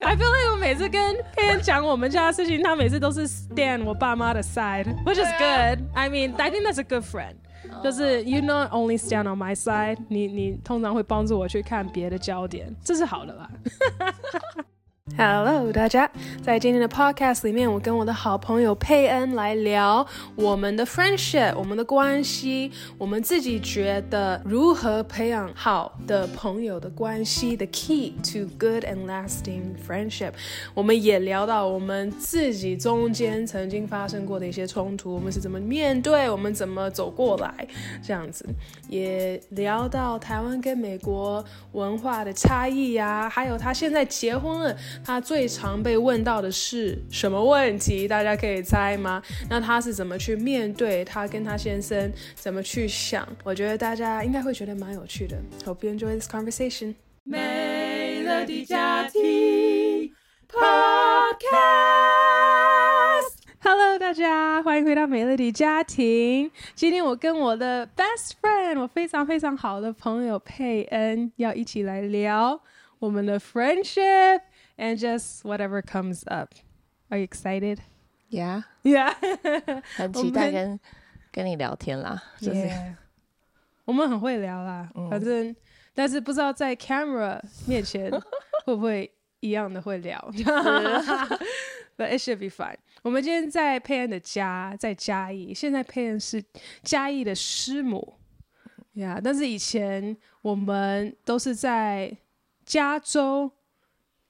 I feel like 我每次跟佩恩讲我们家的事情，他每次都是 stand 我爸妈的 side，which is good. I mean, I think that's a good friend. 就是 you not only stand on my side，你你通常会帮助我去看别的焦点，这是好的吧。 Hello，大家，在今天的 Podcast 里面，我跟我的好朋友佩恩来聊我们的 friendship，我们的关系，我们自己觉得如何培养好的朋友的关系，the key to good and lasting friendship。我们也聊到我们自己中间曾经发生过的一些冲突，我们是怎么面对，我们怎么走过来，这样子，也聊到台湾跟美国文化的差异呀、还有他现在结婚了。他最常被问到的是什么问题？大家可以猜吗？那他是怎么去面对？他跟他先生怎么去想？我觉得大家应该会觉得蛮有趣的。Hope you enjoy this conversation。Melody 家庭 Podcast。Hello，大家欢迎回到 Melody 家庭。今天我跟我的 best friend，我非常非常好的朋友佩恩，要一起来聊我们的 friendship。And just whatever comes up. Are you excited? Yeah. Yeah. 很期待跟跟你聊天啦。就是 Yeah. 我们很会聊啦，嗯、反正但是不知道在 camera 面前会不会一样的会聊。是 But it should be fun. 我们今天在佩恩的家，在嘉义。现在佩恩是嘉义的师母。Yeah，但是以前我们都是在加州。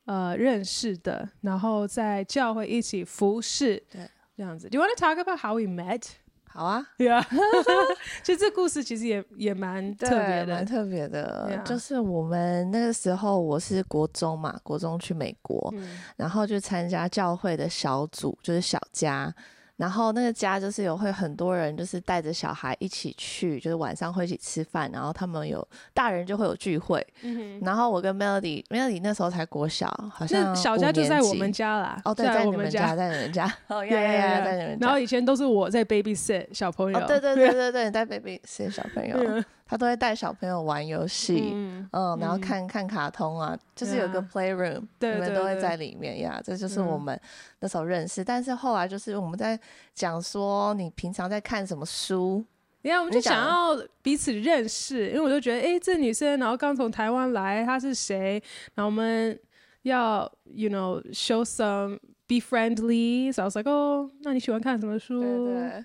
呃，认识的，然后在教会一起服侍，对，这样子。Do you want to talk about how we met？好啊，Yeah。其实这故事其实也也蛮特别的，蛮特别的。就是我们那个时候，我是国中嘛，国中去美国，嗯、然后就参加教会的小组，就是小家。然后那个家就是有会很多人，就是带着小孩一起去，就是晚上会一起吃饭。然后他们有大人就会有聚会。嗯、哼然后我跟 Melody，Melody 那时候才国小，好像小家就在我们家啦。哦，对，在你们家，在你们家。哦，呀呀呀，在你们家。然后以前都是我在 babysit 小朋友。哦、对对对对对，你带 babysit 小朋友。他都会带小朋友玩游戏，嗯，嗯，然后看看卡通啊，就是有个 playroom，对，你们都会在里面呀。这就是我们那时候认识。但是后来就是我们在讲说，你平常在看什么书？你看，我们就想要彼此认识，因为我就觉得，哎，这女生，然后刚从台湾来，她是谁？然后我们要，you know, show some, be friendly。So I was like，哦，那你喜欢看什么书？对对。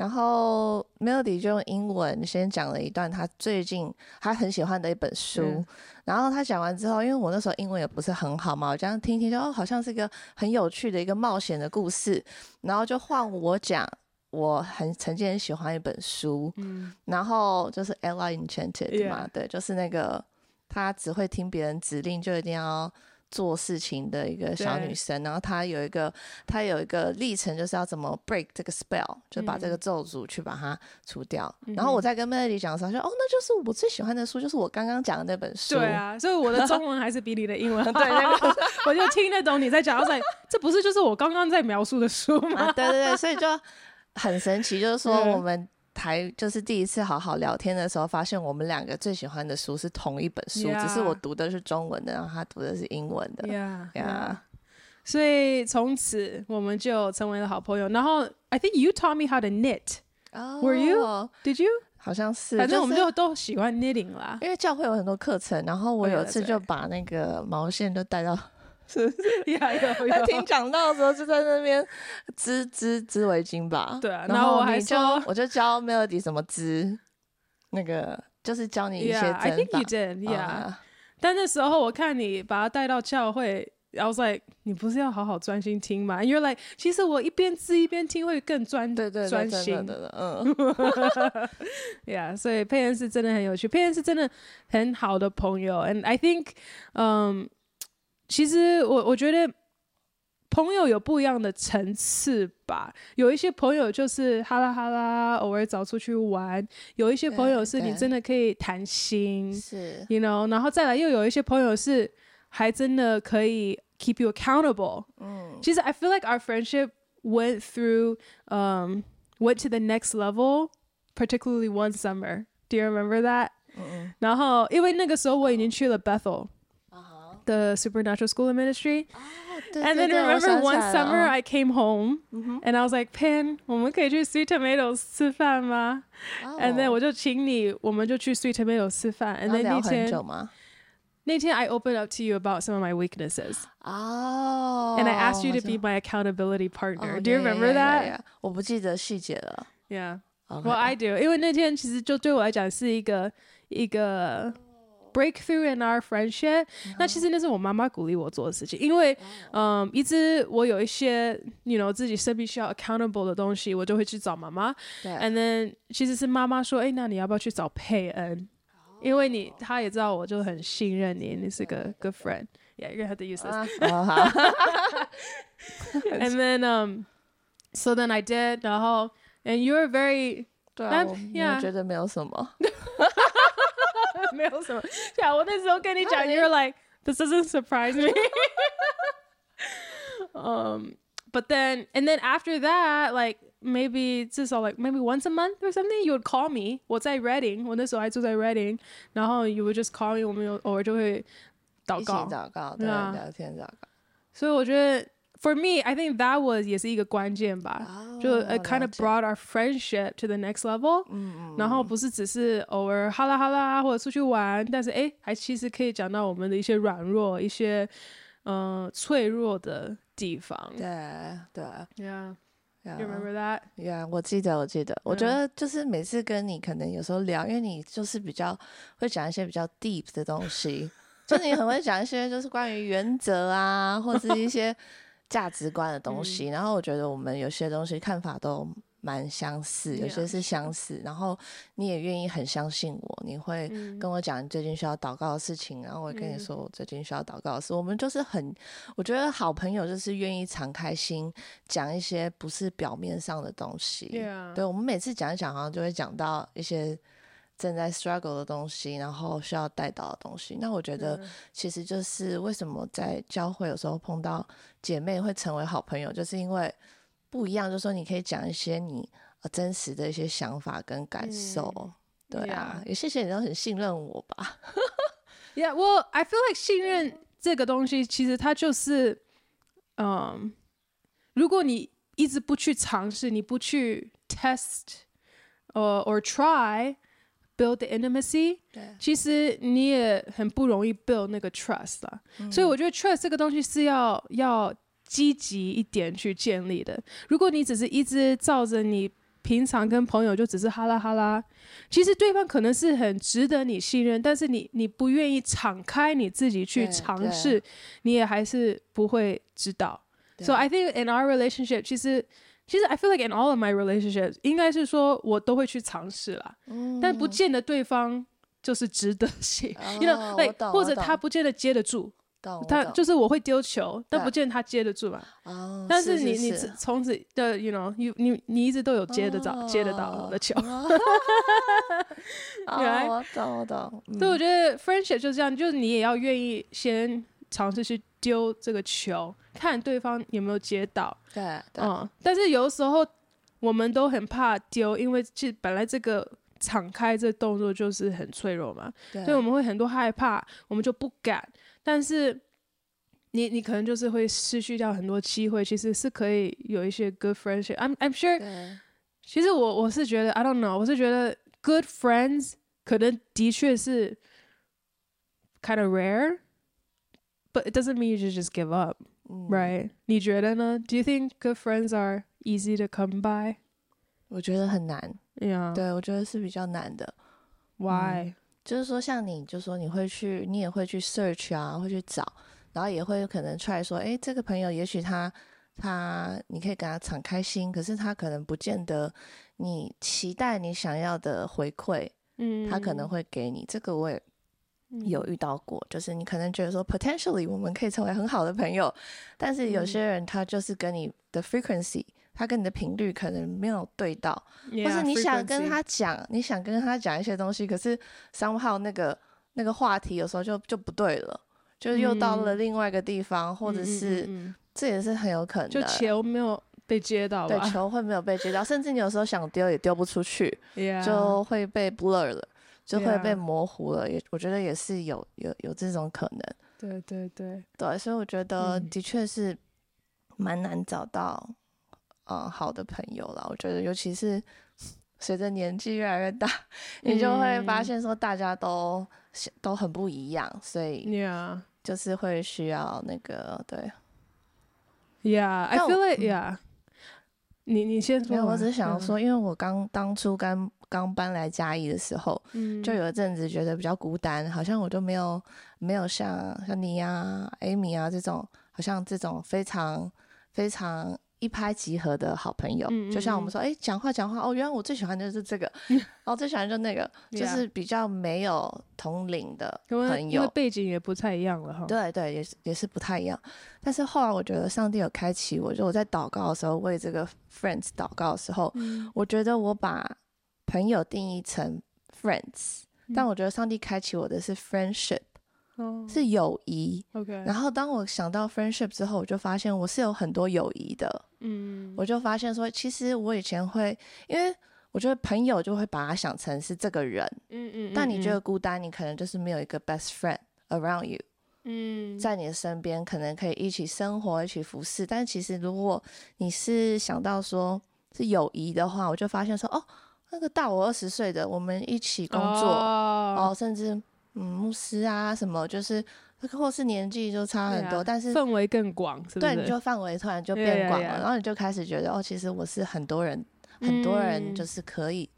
然后 Melody 就用英文先讲了一段他最近他很喜欢的一本书，嗯、然后他讲完之后，因为我那时候英文也不是很好嘛，我这样听一听就哦，好像是一个很有趣的一个冒险的故事，然后就换我讲，我很曾经很喜欢一本书，嗯、然后就是 Ella Enchanted 嘛，Yeah. 对，就是那个他只会听别人指令，就一定要。做事情的一个小女生，然后她有一个，她有一个历程，就是要怎么 break 这个 spell，就把这个咒诅去把它除掉。嗯、然后我在跟 Melody 讲的时候，说：“哦，那就是我最喜欢的书，就是我刚刚讲的那本书。”对啊，所以我的中文还是比你的英文 对，那个 我就听得懂你在讲。我在：“这不是就是我刚刚在描述的书吗？”啊、对对对，所以就很神奇，就是说我们。还就是第一次好好聊天的时候，发现我们两个最喜欢的书是同一本书，Yeah. 只是我读的是中文的，然后他读的是英文的。Yeah, yeah. 所以从此我们就成为了好朋友。然后，I think you taught me how to knit. Oh, Were you? Did you? 好像是。反正我们就都喜欢 knitting 啦，因为教会有很多课程。然后我有一次就把那个毛线都带到。是不是？呀，有有。他听讲到的时候就在那边织织织围巾吧。对啊，然后我还教，我就教 Melody 怎么织，那个就是教你一些针法。I think you did, yeah. 但那时候我看你把他带到教会，I was like，你不是要好好专心听吗？因为 like，其实我一边织一边听会更专对对专心的。嗯。Yeah，所以佩恩是真的很有趣，佩恩是真的很好的朋友，and I think，嗯。其实我我觉得朋友有不一样的层次吧，有一些朋友就是哈啦哈啦，偶尔找出去玩；有一些朋友是你真的可以谈心，是，you know，然后再来又有一些朋友是还真的可以 keep you accountable。嗯，其实 I feel like our friendship went through, um, went to the next level, particularly one summer. Do you remember that? 嗯嗯。然后因为那个时候我已经去了 Bethel。the Supernatural School of Ministry. Oh, And then remember one summer I came home and I was like, Pan，我们可以去 Sweet Tomatoes 吃饭吗？And then 我就请你，我们就去 Sweet Tomatoes 吃饭。And then 那天那天 I opened up to you about some of my weaknesses. Oh. And I asked you to be my accountability partner. Do you remember that? 我不记得细节了。Yeah. Well, I do. 因为那天其实就对我来讲是一个一个。 breakthrough in our friendship，、嗯、那其实那是我妈妈鼓励我做的事情，因为，嗯，一直我有一些，you know，自己生命需要 accountable 的东西，我就会去找妈妈。对。And then 其实是妈妈说，哎、欸，那你要不要去找佩恩？哦、因为你，她也知道我就很信任你，你是个 good friend。Yeah, you have to use this.、Uh, 好。 And then, um, so then I did，然后，and you're very，对啊，我觉得没有什么。 没有什么，对啊，我那时候跟你讲，you're like this doesn't surprise me。 um, but then and then after that, like maybe 至少 like maybe once a month or something, you would call me。我在 Reading，我那时候还住在 Reading，然后 you would just call me，我们有偶尔就会祷告，祷告，对，聊天祷告。所以我觉得。 For me, I think that was 也是一个关键吧，oh, 就 it kind of brought our friendship to the next level。嗯，然后不是只是偶尔哈啦哈啦或者出去玩，但是哎，还其实可以讲到我们的一些软弱、一些嗯、呃、脆弱的地方。对对，Yeah, you remember that? Yeah，我记得，我记得。我觉得就是每次跟你可能有时候聊，因为你就是比较会讲一些比较 deep 的东西，就你很会讲一些就是关于原则啊，或者是一些。价值观的东西，嗯，然后我觉得我们有些东西看法都蛮相似，有些是相似。然后你也愿意很相信我，你会跟我讲你最近需要祷告的事情，嗯，然后我会跟你说我最近需要祷告的事。嗯，我们就是很，我觉得好朋友就是愿意敞开心讲一些不是表面上的东西。Yeah. 对，我们每次讲一讲，好像就会讲到一些。正在 struggle 的东西，然后需要带到的东西，那我觉得其实就是为什么在教会有时候碰到姐妹会成为好朋友，就是因为不一样。就是说你可以讲一些你真实的一些想法跟感受，嗯、对啊，也谢谢你都很信任我吧。Yeah, well, I feel like 信任这个东西，其实它就是，嗯，如果你一直不去尝试，你不去 test，呃，or try。Build the intimacy，其实你也很不容易 build 那个 trust 啦、嗯。所以我觉得 trust 这个东西是要要积极一点去建立的。如果你只是一直照着你平常跟朋友就只是哈拉哈拉，其实对方可能是很值得你信任，但是你你不愿意敞开你自己去尝试，你也还是不会知道。So I think in our relationship，其实。其实 I feel like in all of my relationships，应该是说我都会去尝试啦、嗯，但不见得对方就是值得信，因为对，或者他不见得接得住，他就是我会丢球，但不见得他接得住嘛。哦、但是你你从此的，you know，你你你一直都有接得到、哦、接得到我的球。哦、对我懂我懂。所以我觉得 friendship 就是这样，就是你也要愿意先尝试去丢这个球。看对方有没有接到，对，对，嗯，但是有的时候我们都很怕丢，因为其实本来这个敞开这动作就是很脆弱嘛，对，所以我们会很多害怕，我们就不敢。但是你你可能就是会失去掉很多机会，其实是可以有一些 good friendship。I'm I'm sure，其实我我是觉得 I don't know，我是觉得 good friends 可能的确是 kind of rare，but it doesn't mean you should just give up。Right？你觉得呢？Do you think good friends are easy to come by？我觉得很难。Yeah. 对，我觉得是比较难的。Why？、嗯、就是说，像你，就说你会去，你也会去 search 啊，会去找，然后也会可能 try 说，哎，这个朋友也许他他，你可以跟他敞开心，可是他可能不见得你期待你想要的回馈，嗯，他可能会给你。这个我也。有遇到过，就是你可能觉得说 potentially 我们可以成为很好的朋友，但是有些人他就是跟你的 frequency，他跟你的频率可能没有对到，yeah, 或是你想跟他讲，你想跟他讲一些东西，可是 somehow 那个那个话题有时候就就不对了，就又到了另外一个地方，嗯、或者是、嗯嗯嗯、这也是很有可能的，就球没有被接到，对，球会没有被接到，甚至你有时候想丢也丢不出去.就会被 blur 了。就会被模糊了，也、yeah. 我觉得也是有有有这种可能。对对对对，所以我觉得的确是蛮难找到、嗯、呃好的朋友了。我觉得尤其是随着年纪越来越大，你就会发现说大家都、嗯、都很不一样，所以就是会需要那个对。Yeah，I feel like yeah。你你先说。我只是想说，因为我刚当初刚刚搬来嘉义的时候，嗯，就有一阵子觉得比较孤单，好像我都没有没有像像你啊、Amy 啊这种，好像这种非常非常。一拍即合的好朋友，嗯嗯嗯，就像我们说，哎、欸，讲话讲话，哦，原来我最喜欢的就是这个，然后最喜欢就那个，就是比较没有同龄的朋友，因为背景也不太一样了哈。对对，也是也是不太一样。但是后来我觉得上帝有开启我，就我在祷告的时候为这个 friends 祷告的时候，嗯、我觉得我把朋友定义成 friends，、嗯、但我觉得上帝开启我的是 friendship。是友谊，OK。然后当我想到 friendship 之后，我就发现我是有很多友谊的，嗯，我就发现说，其实我以前会，因为我觉得朋友就会把它想成是这个人，嗯嗯，但你觉得孤单，你可能就是没有一个 best friend around you，嗯，在你的身边，可能可以一起生活，一起服侍。但其实如果你是想到说是友谊的话，我就发现说，哦，那个大我二十岁的，我们一起工作，哦，哦，甚至。嗯，牧师啊，什么就是，或是年纪就差很多，啊、但是氛围更广，是不是？对，你就范围突然就变广了，yeah, yeah, yeah. 然后你就开始觉得，哦，其实我是很多人，嗯、很多人就是可以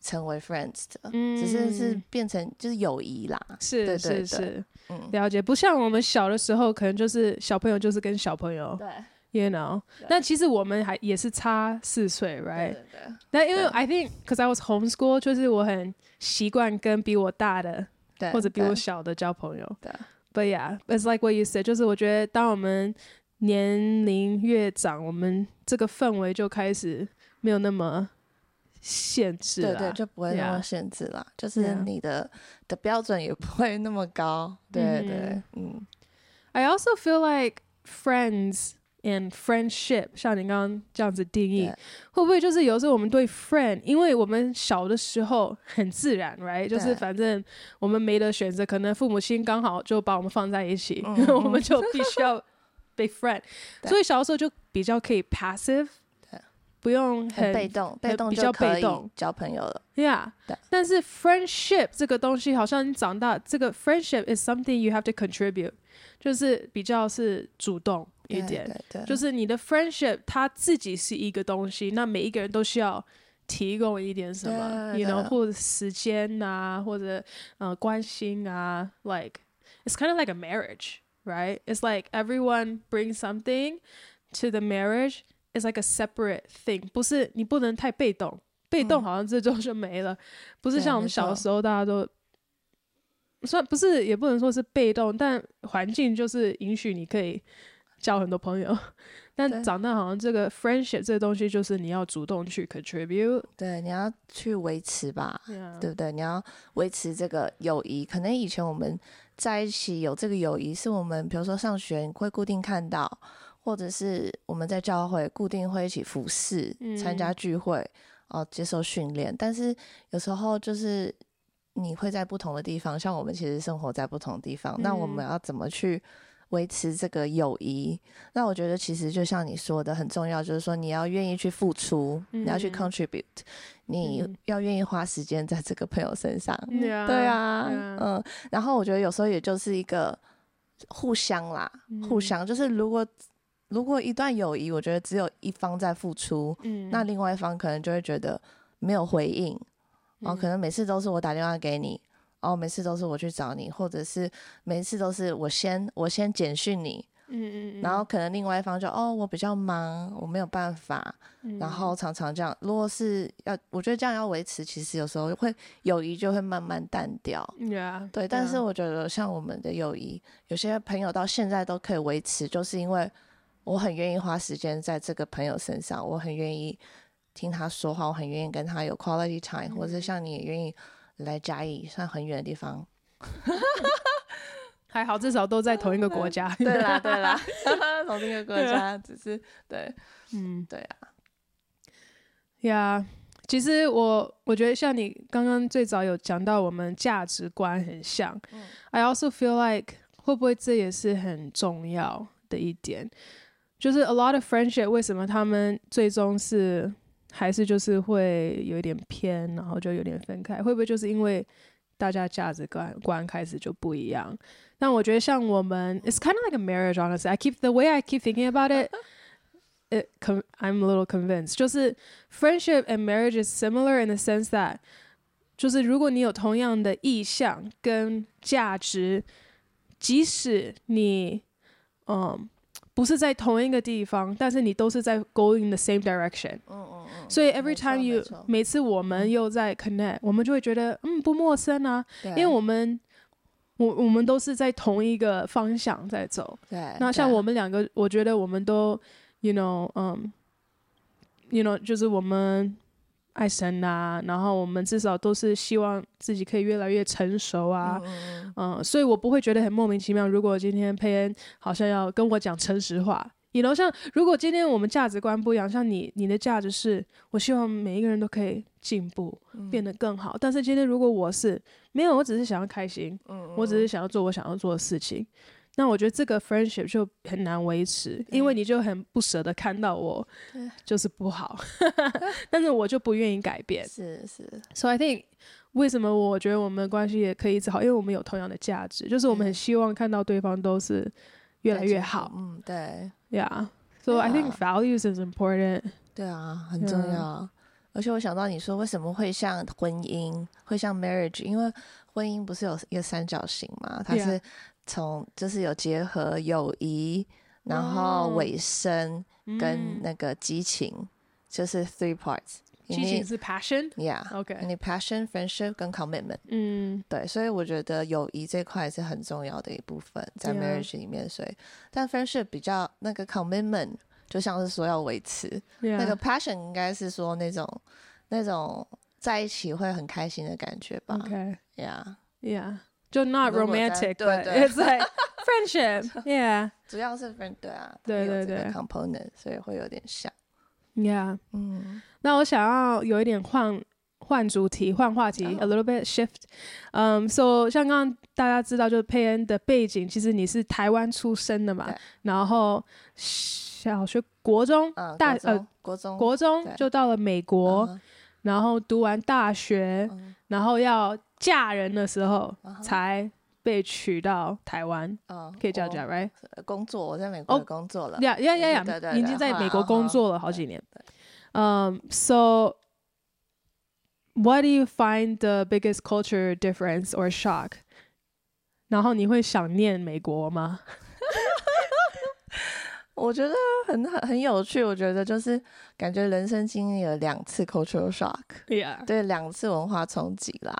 成为 friends 的，嗯、只是是变成就是友谊啦，是对对对是是，嗯，了解。不像我们小的时候，可能就是小朋友就是跟小朋友，对，you know。那其实我们还也是差四岁，right？对对对。但因为 I think because I was homeschool，就是我很习惯跟比我大的。对或者比我小的交朋友，对。But yeah, it's like what you said，就是我觉得当我们年龄越长，我们这个氛围就开始没有那么限制了，对对，就不会那么限制了，yeah. 就是你的 yeah. 的标准也不会那么高，对对，嗯。嗯 I also feel like friends. And friendship，像你刚刚这样子定义，会不会就是有时候我们对 friend，因为我们小的时候很自然，right？就是反正我们没得选择，可能父母亲刚好就把我们放在一起，嗯、我们就必须要被 friend，所以小的时候就比较可以 passive，不用很，很被动，被动比较被动交朋友了，yeah。但是 friendship 这个东西，好像你长大，这个 friendship is something you have to contribute，就是比较是主动。一点，对对对，就是你的 friendship，它自己是一个东西，那每一个人都需要提供一点什么，you know，或者时间啊，或者呃关心啊，like it's kind of like a marriage, right? It's like everyone brings something to the marriage. It's like a separate thing，不是你不能太被动，被动好像这种 就没了，嗯、不是像我们小的时候大家都。算不是，也不能说是被动，但环境就是允许你可以。交很多朋友，但长大好像这个 friendship 这个东西就是你要主动去 contribute，对，你要去维持吧.对不对？你要维持这个友谊。可能以前我们在一起有这个友谊，是我们比如说上学会固定看到，或者是我们在教会固定会一起服侍、参加聚会，哦、呃，接受训练。但是有时候就是你会在不同的地方，像我们其实生活在不同的地方，嗯、那我们要怎么去？维持这个友谊，那我觉得其实就像你说的很重要，就是说你要愿意去付出，嗯、你要去 contribute，你要愿意花时间在这个朋友身上，嗯、对啊，嗯，嗯，然后我觉得有时候也就是一个互相啦，嗯、互相就是如果如果一段友谊，我觉得只有一方在付出，嗯，那另外一方可能就会觉得没有回应，哦可能每次都是我打电话给你。哦，每次都是我去找你，或者是每次都是我先我先简讯你，嗯嗯，嗯，然后可能另外一方就哦，我比较忙，我没有办法，嗯、然后常常这样。如果是要，我觉得这样要维持，其实有时候会友谊就会慢慢淡掉，yeah, 对。但是我觉得像我们的友谊，有些朋友到现在都可以维持，就是因为我很愿意花时间在这个朋友身上，我很愿意听他说话，我很愿意跟他有 quality time，、嗯、或者像你也愿意。来嘉义算很远的地方，还好至少都在同一个国家。对啦，对啦，同一个国家，只是对，嗯，对啊，呀、yeah，其实我我觉得像你刚刚最早有讲到，我们价值观很像。嗯、I also feel like 会不会这也是很重要的一点？就是 a lot of friendship 为什么他们最终是还是就是会有一点偏，然后就有点分开？会不会就是因为大家价值观观开始就不一样？但我觉得像我们，it's kind of like a marriage. Honestly, I keep the way I keep thinking about it. It, I'm a little convinced. 就是 friendship and marriage is similar in the sense that 就是如果你有同样的意向跟价值，即使你嗯。 不是在同一个地方，但是你都是在 going the same direction。嗯嗯嗯。所以 every time you 每次我们又在 connect，、嗯、我们就会觉得嗯不陌生啊，对因为我们我我们都是在同一个方向在走。对。那像我们两个，我觉得我们都，you know，嗯、um,，you know，就是我们。爱神啊，然后我们至少都是希望自己可以越来越成熟啊，嗯，嗯，所以我不会觉得很莫名其妙。如果今天佩恩好像要跟我讲诚实话，你 know, 像如果今天我们价值观不一样，像你你的价值是，我希望每一个人都可以进步，变得更好。嗯，但是今天如果我是没有，我只是想要开心，嗯，我只是想要做我想要做的事情。那我觉得这个 friendship 就很难维持，因为你就很不舍得看到我，就是不好，但是我就不愿意改变。是是，So I think 为什么我觉得我们的关系也可以一直好，因为我们有同样的价值，就是我们很希望看到对方都是越来越好。嗯，对，Yeah，So I think values is important。对啊，很重要。而且我想到你说为什么会像婚姻，会像 marriage，因为婚姻不是有一个三角形嘛，它是。从就是有结合友谊，然后尾声跟那个激情，嗯、就是 three parts。激情是 passion，yeah，OK。你 Yeah, Okay. passion、friendship 跟 commitment，嗯，对，所以我觉得友谊这块是很重要的一部分，在 marriage 里面。所以.但 friendship 比较那个 commitment，就像是说要维持.那个 passion 应该是说那种那种在一起会很开心的感觉吧？OK，yeah，yeah。就 not romantic，对对，it's like friendship，yeah，主要是 friend，对啊，对对对，component，所以会有点像，yeah，嗯，那我想要有一点换换主题，换话题，a little bit shift，嗯，so 像刚刚大家知道，就是佩恩的背景，其实你是台湾出生的嘛，然后小学、国中、大呃国中、国中就到了美国，然后读完大学，然后要。嫁人的时候才被娶到台湾，可以这样讲，right？工作，我在美国工作了，呀呀呀呀，已经在美国工作了好几年。嗯，so what do you find the biggest culture difference or shock？然后你会想念美国吗？我觉得很很很有趣，我觉得就是感觉人生经历了两次 cultural shock，Yeah. 对，两次文化冲击啦。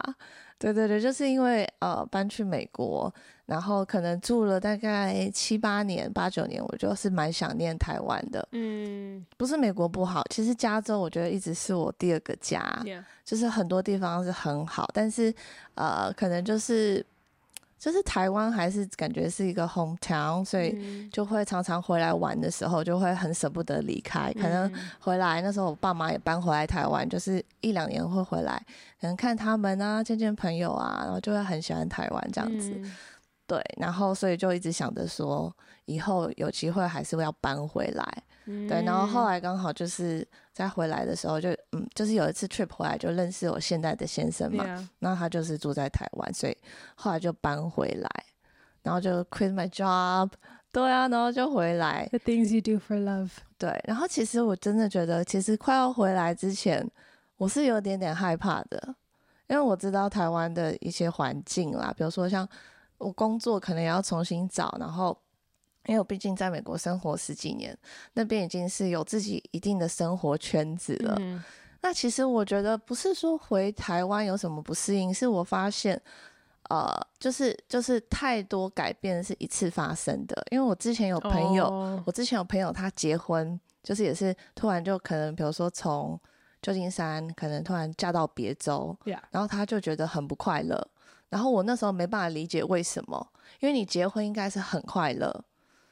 对对对，就是因为呃搬去美国，然后可能住了大概七八年、八九年，我就是蛮想念台湾的。嗯，不是美国不好，其实加州我觉得一直是我第二个家.就是很多地方是很好，但是呃可能就是。就是台湾还是感觉是一个 hometown，所以就会常常回来玩的时候，就会很舍不得离开。可能回来那时候，我爸妈也搬回来台湾，就是一两年会回来，可能看他们啊，见见朋友啊，然后就会很喜欢台湾这样子。对，然后所以就一直想着说，以后有机会还是会要搬回来。对，然后后来刚好就是在回来的时候就，就嗯，就是有一次 trip 回来就认识我现在的先生嘛，那.他就是住在台湾，所以后来就搬回来，然后就 quit my job，对啊，然后就回来。The things you do for love。对，然后其实我真的觉得，其实快要回来之前，我是有点点害怕的，因为我知道台湾的一些环境啦，比如说像我工作可能也要重新找，然后。因为我毕竟在美国生活十几年，那边已经是有自己一定的生活圈子了。嗯、那其实我觉得不是说回台湾有什么不适应，是我发现，呃，就是就是太多改变是一次发生的。因为我之前有朋友，哦、我之前有朋友他结婚，就是也是突然就可能，比如说从旧金山可能突然嫁到别州.然后他就觉得很不快乐。然后我那时候没办法理解为什么，因为你结婚应该是很快乐。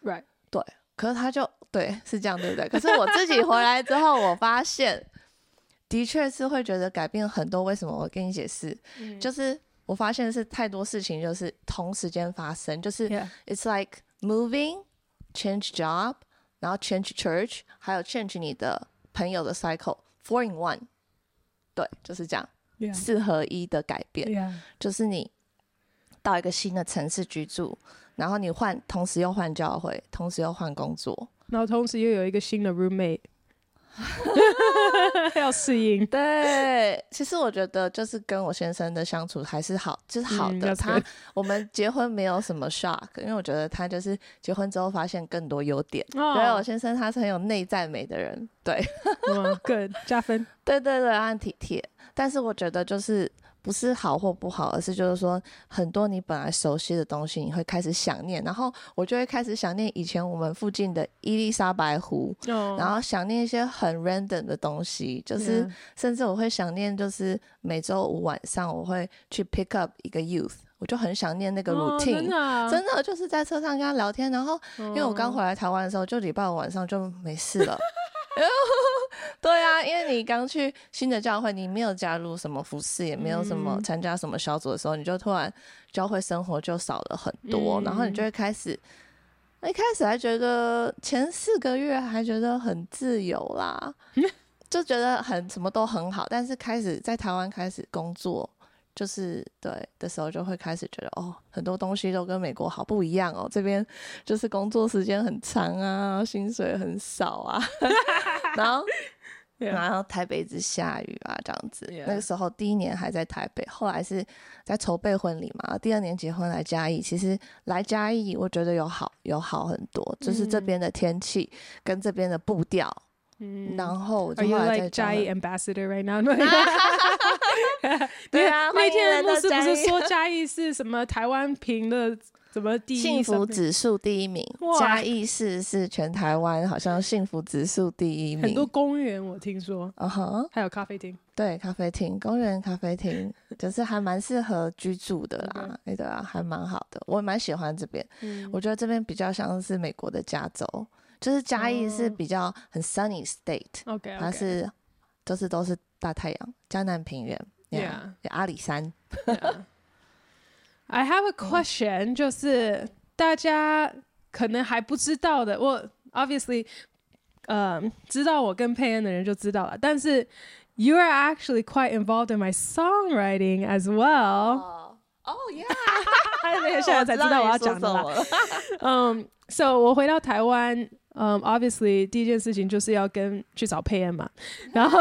Right，对，可是他就对，是这样，对不对？可是我自己回来之后，我发现的确是会觉得改变很多。为什么？我跟你解释，嗯、就是我发现是太多事情就是同时间发生，就是 it's like moving, change job，然后 change church，还有 change 你的朋友的 cycle，four in one，对，就是这样.四合一的改变.就是你到一个新的城市居住，然后你换，同时又换教会，同时又换工作，然后同时又有一个新的 roommate，要适应。对，其实我觉得就是跟我先生的相处还是好，就是好的。嗯他我们结婚没有什么 shock，因为我觉得他就是结婚之后发现更多优点。哦对，我先生他是很有内在美的人，对，嗯，good 加分。对对对，他很体贴。但是我觉得就是不是好或不好，而是就是说很多你本来熟悉的东西，你会开始想念。然后我就会开始想念以前我们附近的伊丽莎白湖，哦然后想念一些很 random 的东西，就是。甚至我会想念，就是每周五晚上我会去 pick up 一个 youth，我就很想念那个哦 routine，、真的啊真的就是在车上跟他聊天，然后因为我刚回来台湾的时候，就礼拜五晚上就没事了。对啊，因为你刚去新的教会，你没有加入什么服饰，也没有什么参加什么小组的时候，你就突然教会生活就少了很多，嗯然后你就会开始。一开始还觉得前四个月还觉得很自由啦，就觉得很什么都很好，但是开始在台湾开始工作，就是对的时候，就会开始觉得哦，很多东西都跟美国好不一样哦。这边就是工作时间很长啊，薪水很少啊，然后 然后台北一直下雨啊，这样子。那个时候第一年还在台北，后来是在筹备婚礼嘛。第二年结婚来嘉义，其实来嘉义我觉得有好有好很多，就是这边的天气跟这边的步调。嗯然后我就 Are 后 you 来 like 在 ambassador right now？对啊，那天的牧师不是说嘉义是什么台湾评的什么第一幸福？指数第一名，哇嘉义市是全台湾好像幸福指数第一名。很多公园我听说，嗯哼，还有咖啡厅。对，咖啡厅、公园咖啡厅，就是还蛮适合居住的啦。对啊，还蛮好的，我蛮喜欢这边。嗯我觉得这边比较像是美国的加州，就是嘉义是比较很 sunny state，、它是就是都是大太阳，江南平原 Yeah 有阿里山。I have a question，就是大家可能还不知道的，我 obviously，呃，知道我跟佩恩的人就知道了，但是 you are actually quite involved in my songwriting as well。哦哦耶！现在才知道我要讲的啦。嗯、um,，so 我回到台湾，嗯、um,，obviously 第一件事情就是要跟去找佩恩嘛，然后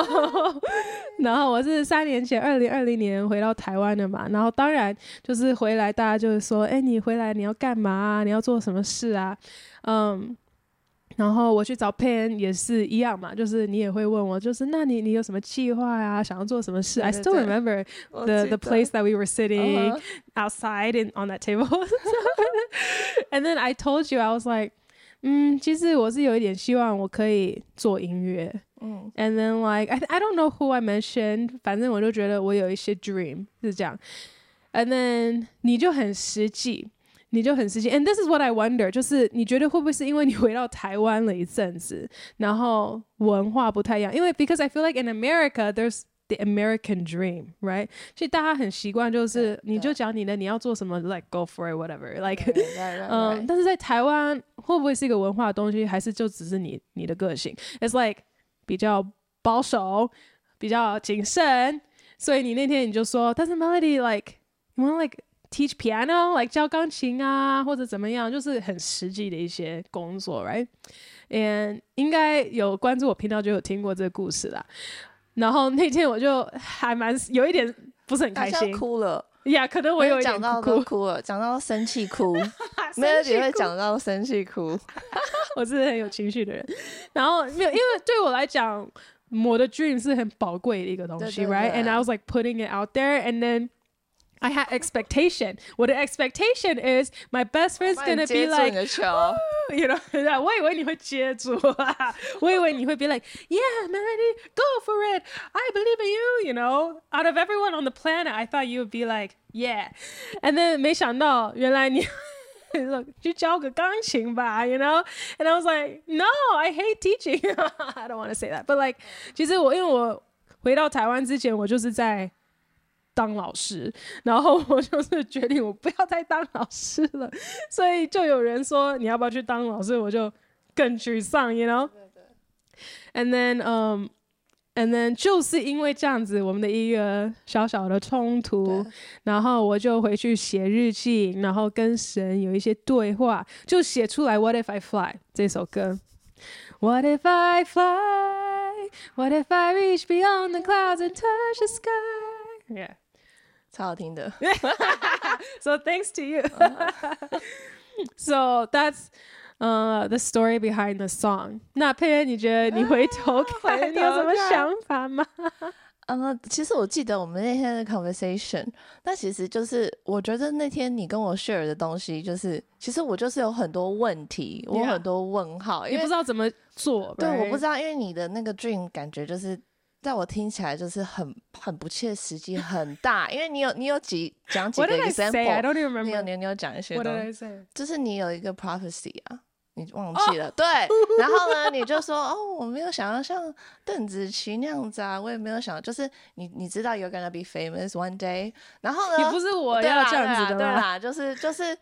然后我是三年前二零二零年回到台湾的嘛，然后当然就是回来大家就是说，哎，你回来你要干嘛啊？你要做什么事啊？嗯、um,。然后我去找佩恩也是一样嘛，就是你也会问我，就是那你你有什么计划啊？想要做什么事？I still remember the the place that we were sitting outside and on that table. And then I told you I was like，嗯，其实我是有一点希望我可以做音乐。嗯，And then like I I don't know who I mentioned，反正我就觉得我有一些 dream 是这样。And then 你就很实际。你就很实际，and this is what I wonder，就是你觉得会不会是因为你回到台湾了一阵子，然后文化不太一样？因为 because I feel like in America there's the American dream，right？所以大家很习惯就是你就讲你的，你要做什么，like go for it whatever，like，嗯，但是在台湾会不会是一个文化的东西，还是就只是你你的个性？It's like 比较保守，比较谨慎，所以你那天你就说，但是 Melody like you want like teach piano like 教钢琴啊，或者怎么样，就是很实际的一些工作，right？And 应该有关注我频道就有听过这个故事啦。然后那天我就还蛮有一点不是很开心，哭了。呀，yeah, 可能我有一点讲到都哭。了，讲到生气哭，没有只会讲到生气哭，我是很有情绪的人。然后没有，因为对我来讲，我的 dream 是很宝贵的一个东西，right？And I was like putting it out there，and then I had expectation. What the expectation is my best friend's gonna be like, you know, 我以为你会接住啊，我以为你会 be like, yeah, Melody, go for it. I believe in you, you know. Out of everyone on the planet, I thought you would be like, yeah. And then 没想到原来你去教个钢琴吧，you know. And I was like, no, I hate teaching. I don't want to say that, but like，其实我因为我回到台湾之前，我就是在。 当老师，然后我就是决定我不要再当老师了，所以就有人说你要不要去当老师，我就更沮丧，you know。And then, um, and then 就是因为这样子，我们的一个小小的冲突，然后我就回去写日记，然后跟神有一些对话，就写出来《What If I Fly》这首歌。What if I fly? What if I reach beyond the clouds and touch the sky? Yeah. 超好听的，So thanks to you. So that's 呃、uh, the story behind the song. 那佩恩，你觉得你回头看，啊、你有什么想法吗？嗯、uh,，其实我记得我们那天的 conversation，那其实就是我觉得那天你跟我 share 的东西，就是其实我就是有很多问题，我有很多问号，也.不知道怎么做。对?我不知道，因为你的那个 dream 感觉就是。在我听起来就是很很不切实际，很大，因为你有你有几讲几个 example，你有你有讲一些东西，就是你有一个 prophecy 啊，你忘记了，oh. 对，然后呢，你就说哦，我没有想要像邓紫棋那样子啊，我也没有想，就是你你知道 you're gonna be famous one day，然后呢，你不是我要这样子的吗？对啦，就是就是。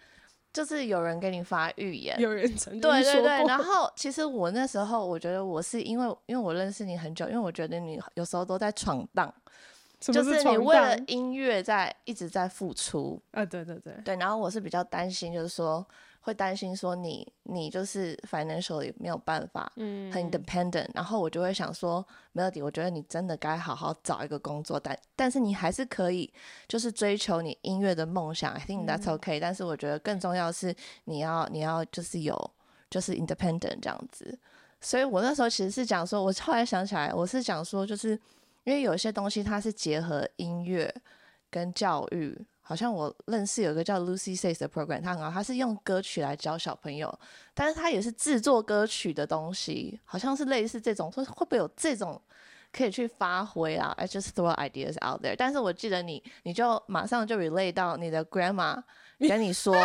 就是有人给你发预言，有人曾经对对对，然后其实我那时候我觉得我是因为因为我认识你很久，因为我觉得你有时候都在闯荡，就是你为了音乐在一直在付出啊，对对对对，然后我是比较担心，就是说。会担心说你你就是 financially 没有办法，嗯，很 independent，然后我就会想说，Melody，我觉得你真的该好好找一个工作，但但是你还是可以就是追求你音乐的梦想，I think that's okay，嗯。但是我觉得更重要的是你要你要就是有就是 independent 这样子，所以我那时候其实是讲说，我后来想起来，我是讲说，就是因为有些东西它是结合音乐跟教育。好像我认识有一个叫 Lucy Says 的 program，他很好，他是用歌曲来教小朋友，但是他也是制作歌曲的东西，好像是类似这种，说会不会有这种可以去发挥啊？I just throw ideas out there。但是我记得你，你就马上就 relate 到你的 grandma。跟你说，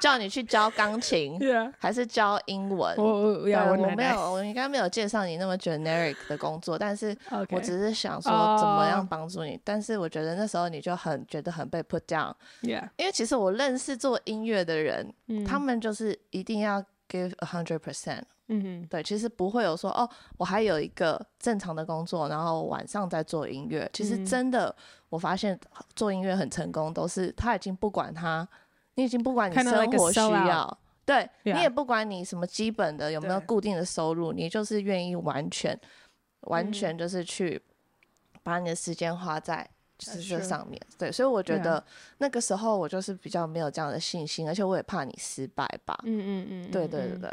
叫你去教钢琴，yeah. 还是教英文？我我我没有，我应该没有介绍你那么 generic 的工作，但是我只是想说怎么样帮助你。Okay. 但是我觉得那时候你就很觉得很被 put down，yeah. 因为其实我认识做音乐的人，mm. 他们就是一定要 give a hundred percent，嗯哼，对，其实不会有说哦，我还有一个正常的工作，然后晚上再做音乐。其实真的，我发现做音乐很成功，都是他已经不管他。你已经不管你生活需要，对、你也不管你什么基本的有没有固定的收入，你就是愿意完全、完全就是去把你的时间花在就是这上面。对，所以我觉得那个时候我就是比较没有这样的信心，而且我也怕你失败吧。嗯嗯嗯，对对对对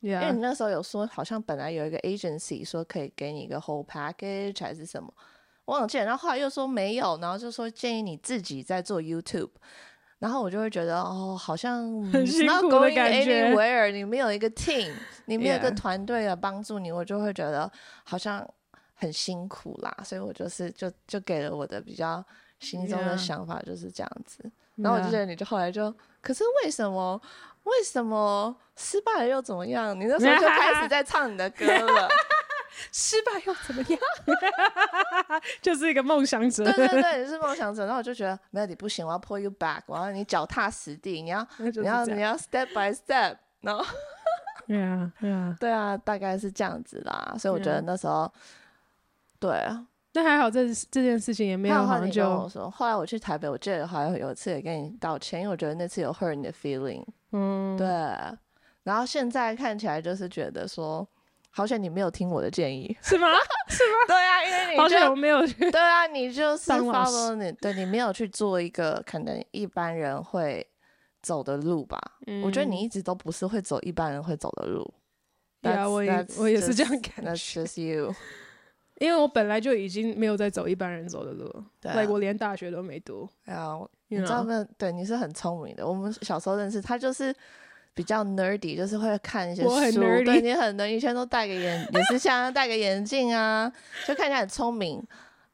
因为你那时候有说好像本来有一个 agency 说可以给你一个 whole package 还是什么，我忘记了，然后后来又说没有，然后就说建议你自己在做 YouTube。然后我就会觉得哦，好像很辛苦的感觉。anywhere，你没有一个 team，你没有一个团队来帮助你.我就会觉得好像很辛苦啦。所以我就是就就给了我的比较心中的想法就是这样子。Yeah. 然后我就觉得你就后来就可是为什么为什么失败了又怎么样？你那时候就开始 在唱你的歌了。失败又怎么样？就是一个梦想者。对对对，你是梦想者。然后我就觉得没有你不行，我要 pull you back，我要你脚踏实地，你要你要你要 step by step。然后，对啊对啊 对啊，大概是这样子啦。所以我觉得那时候，对啊，那还好这这件事情也没有很久。我说，后来我去台北，我记得好像有一次也跟你道歉，因为我觉得那次有 hurt 你的 feeling。嗯，对。然后现在看起来就是觉得说。好像你没有听我的建议，是吗？是吗？对啊，因为你好像我没有去。对啊，你就是 follow 你，对你没有去做一个可能一般人会走的路吧？嗯、我觉得你一直都不是会走一般人会走的路。对啊，我也我也是这样感觉。That's just you，因为我本来就已经没有在走一般人走的路，对、啊，like、我连大学都没读。哎呀，你知道吗？对，你是很聪明的。我们小时候认识他就是。比较 nerdy，就是会看一些书。对，你很能，以前都戴个眼，也是像戴个眼镜啊，就看起来很聪明。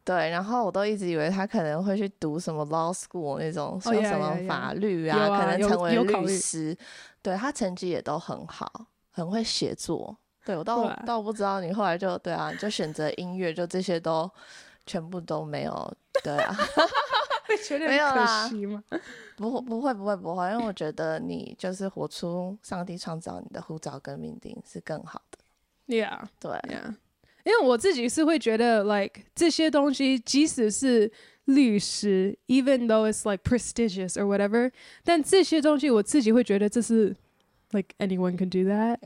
对，然后我都一直以为他可能会去读什么 law school 那种，说什么法律啊，oh, yeah, yeah, yeah. 可能成为律师。对，他成绩也都很好，很会写作。对，我倒倒不知道你后来就对啊，就选择音乐，就这些都全部都没有。对啊。会觉得很可惜吗？不不会不会不会，因为我觉得你就是活出上帝创造你的呼召跟命定是更好的。Yeah，对，Yeah，因为我自己是会觉得，like 这些东西，即使是律师，even though it's like prestigious or whatever，但这些东西我自己会觉得这是。Like anyone can do that,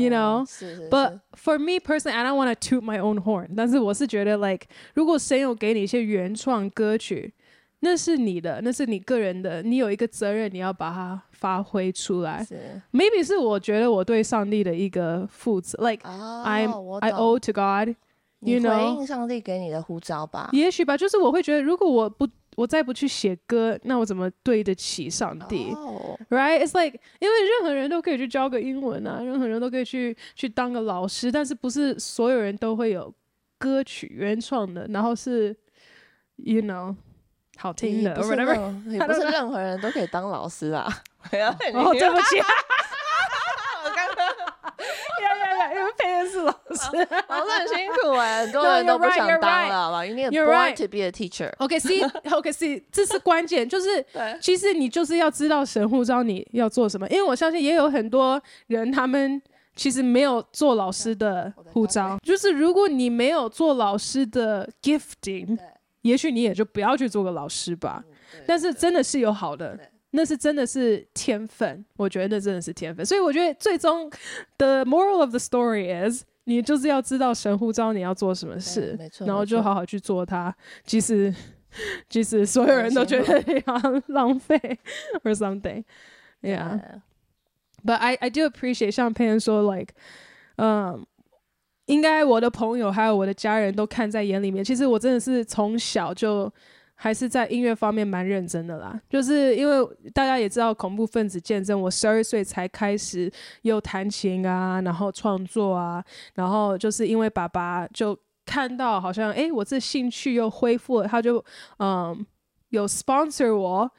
you know. But for me personally, I don't want to toot my own horn. 但是我是觉得，like 如果神有给你一些原创歌曲，那是你的，那是你个人的，你有一个责任，你要把它发挥出来。Maybe 是我觉得我对上帝的一个负责，like I'm I owe to God. You know，回应上帝给你的呼召吧。也许吧，就是我会觉得，如果我不。我再不去写歌，那我怎么对得起上帝？Oh.Right? It's like 因为任何人都可以去教个英文啊，任何人都可以去去当个老师，但是不是所有人都会有歌曲原创的，然后是 you know 好听的，不是，也不是任何人都可以当老师啊。哦，对不起。因为佩恩是老师，老师很辛苦哎，很多人都不想当了，好吧？You need born to be a teacher. OK，see，OK，see，这是关键，就是其实你就是要知道神呼召你要做什么，因为我相信也有很多人，他们其实没有做老师的呼召，就是如果你没有做老师的 gifting，也许你也就不要去做个老师吧。但是真的是有好的。那是真的是天分，我觉得那真的是天分，所以我觉得最终，the moral of the story is，你就是要知道神呼召你要做什么事，然后就好好去做它，即使即使所有人都觉得 浪费 or something，yeah。But I I do appreciate 像佩恩说，like，嗯，应该我的朋友还有我的家人都看在眼里面，其实我真的是从小就。还是在音乐方面蛮认真的啦，就是因为大家也知道恐怖分子见证，我十二岁才开始又弹琴啊，然后创作啊，然后就是因为爸爸就看到好像诶，我这兴趣又恢复了，他就嗯有 sponsor 我。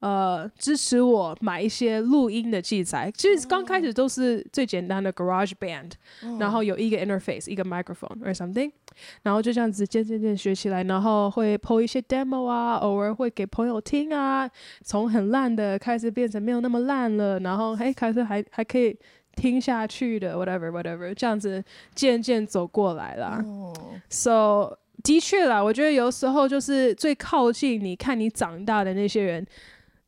呃，支持我买一些录音的器材。其实刚开始都是最简单的 Garage Band，、嗯、然后有一个 interface，一个 microphone or something，然后就这样子渐渐渐学起来，然后会 po 一些 demo 啊，偶尔会给朋友听啊，从很烂的开始变成没有那么烂了，然后哎开始还还可以听下去的，whatever whatever，这样子渐渐走过来了。嗯、So 的确啦，我觉得有时候就是最靠近你看你长大的那些人。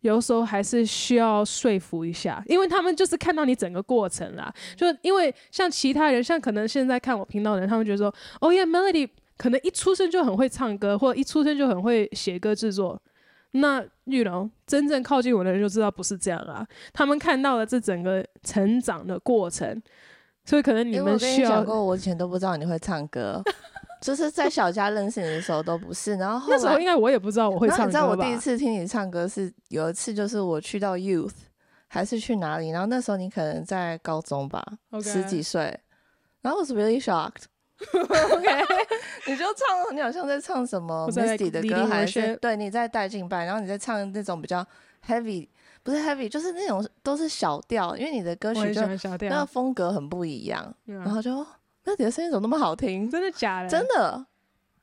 有时候还是需要说服一下，因为他们就是看到你整个过程啦。就因为像其他人，像可能现在看我频道的人，他们觉得说，哦耶，Melody 可能一出生就很会唱歌，或者一出生就很会写歌制作。那 you know，真正靠近我的人就知道不是这样啊。他们看到了这整个成长的过程，所以可能你们需要。我跟你讲过，我以前都不知道你会唱歌。就是在小家认识你的时候都不是，然后后那时候应该我也不知道我会唱歌吧。你知道我第一次听你唱歌是有一次，就是我去到 Youth 还是去哪里，然后那时候你可能在高中吧.十几岁，然后我是 really shocked。OK，你就唱，你好像在唱什么 Misty 的歌，还是对你在带进拜，然后你在唱那种比较 heavy，不是 heavy，就是那种都是小调，因为你的歌曲就那个风格很不一样，然后就。那你的声音怎么那么好听？真的假的？真的，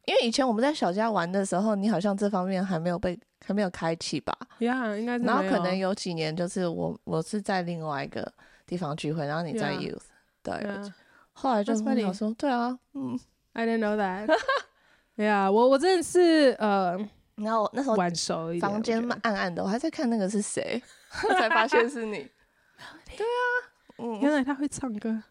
因为以前我们在小家玩的时候，你好像这方面还没有被还没有开启吧？呀，yeah, 应该是。然后可能有几年，就是我我是在另外一个地方聚会，然后你在 Youth，对。Yeah. 后来就跟你说，对啊，嗯，I didn't know that。对啊，我我真的是呃，然后那时候晚熟一点，房间暗暗的，我还在看那个是谁，才发现是你。对啊，嗯，原来他会唱歌。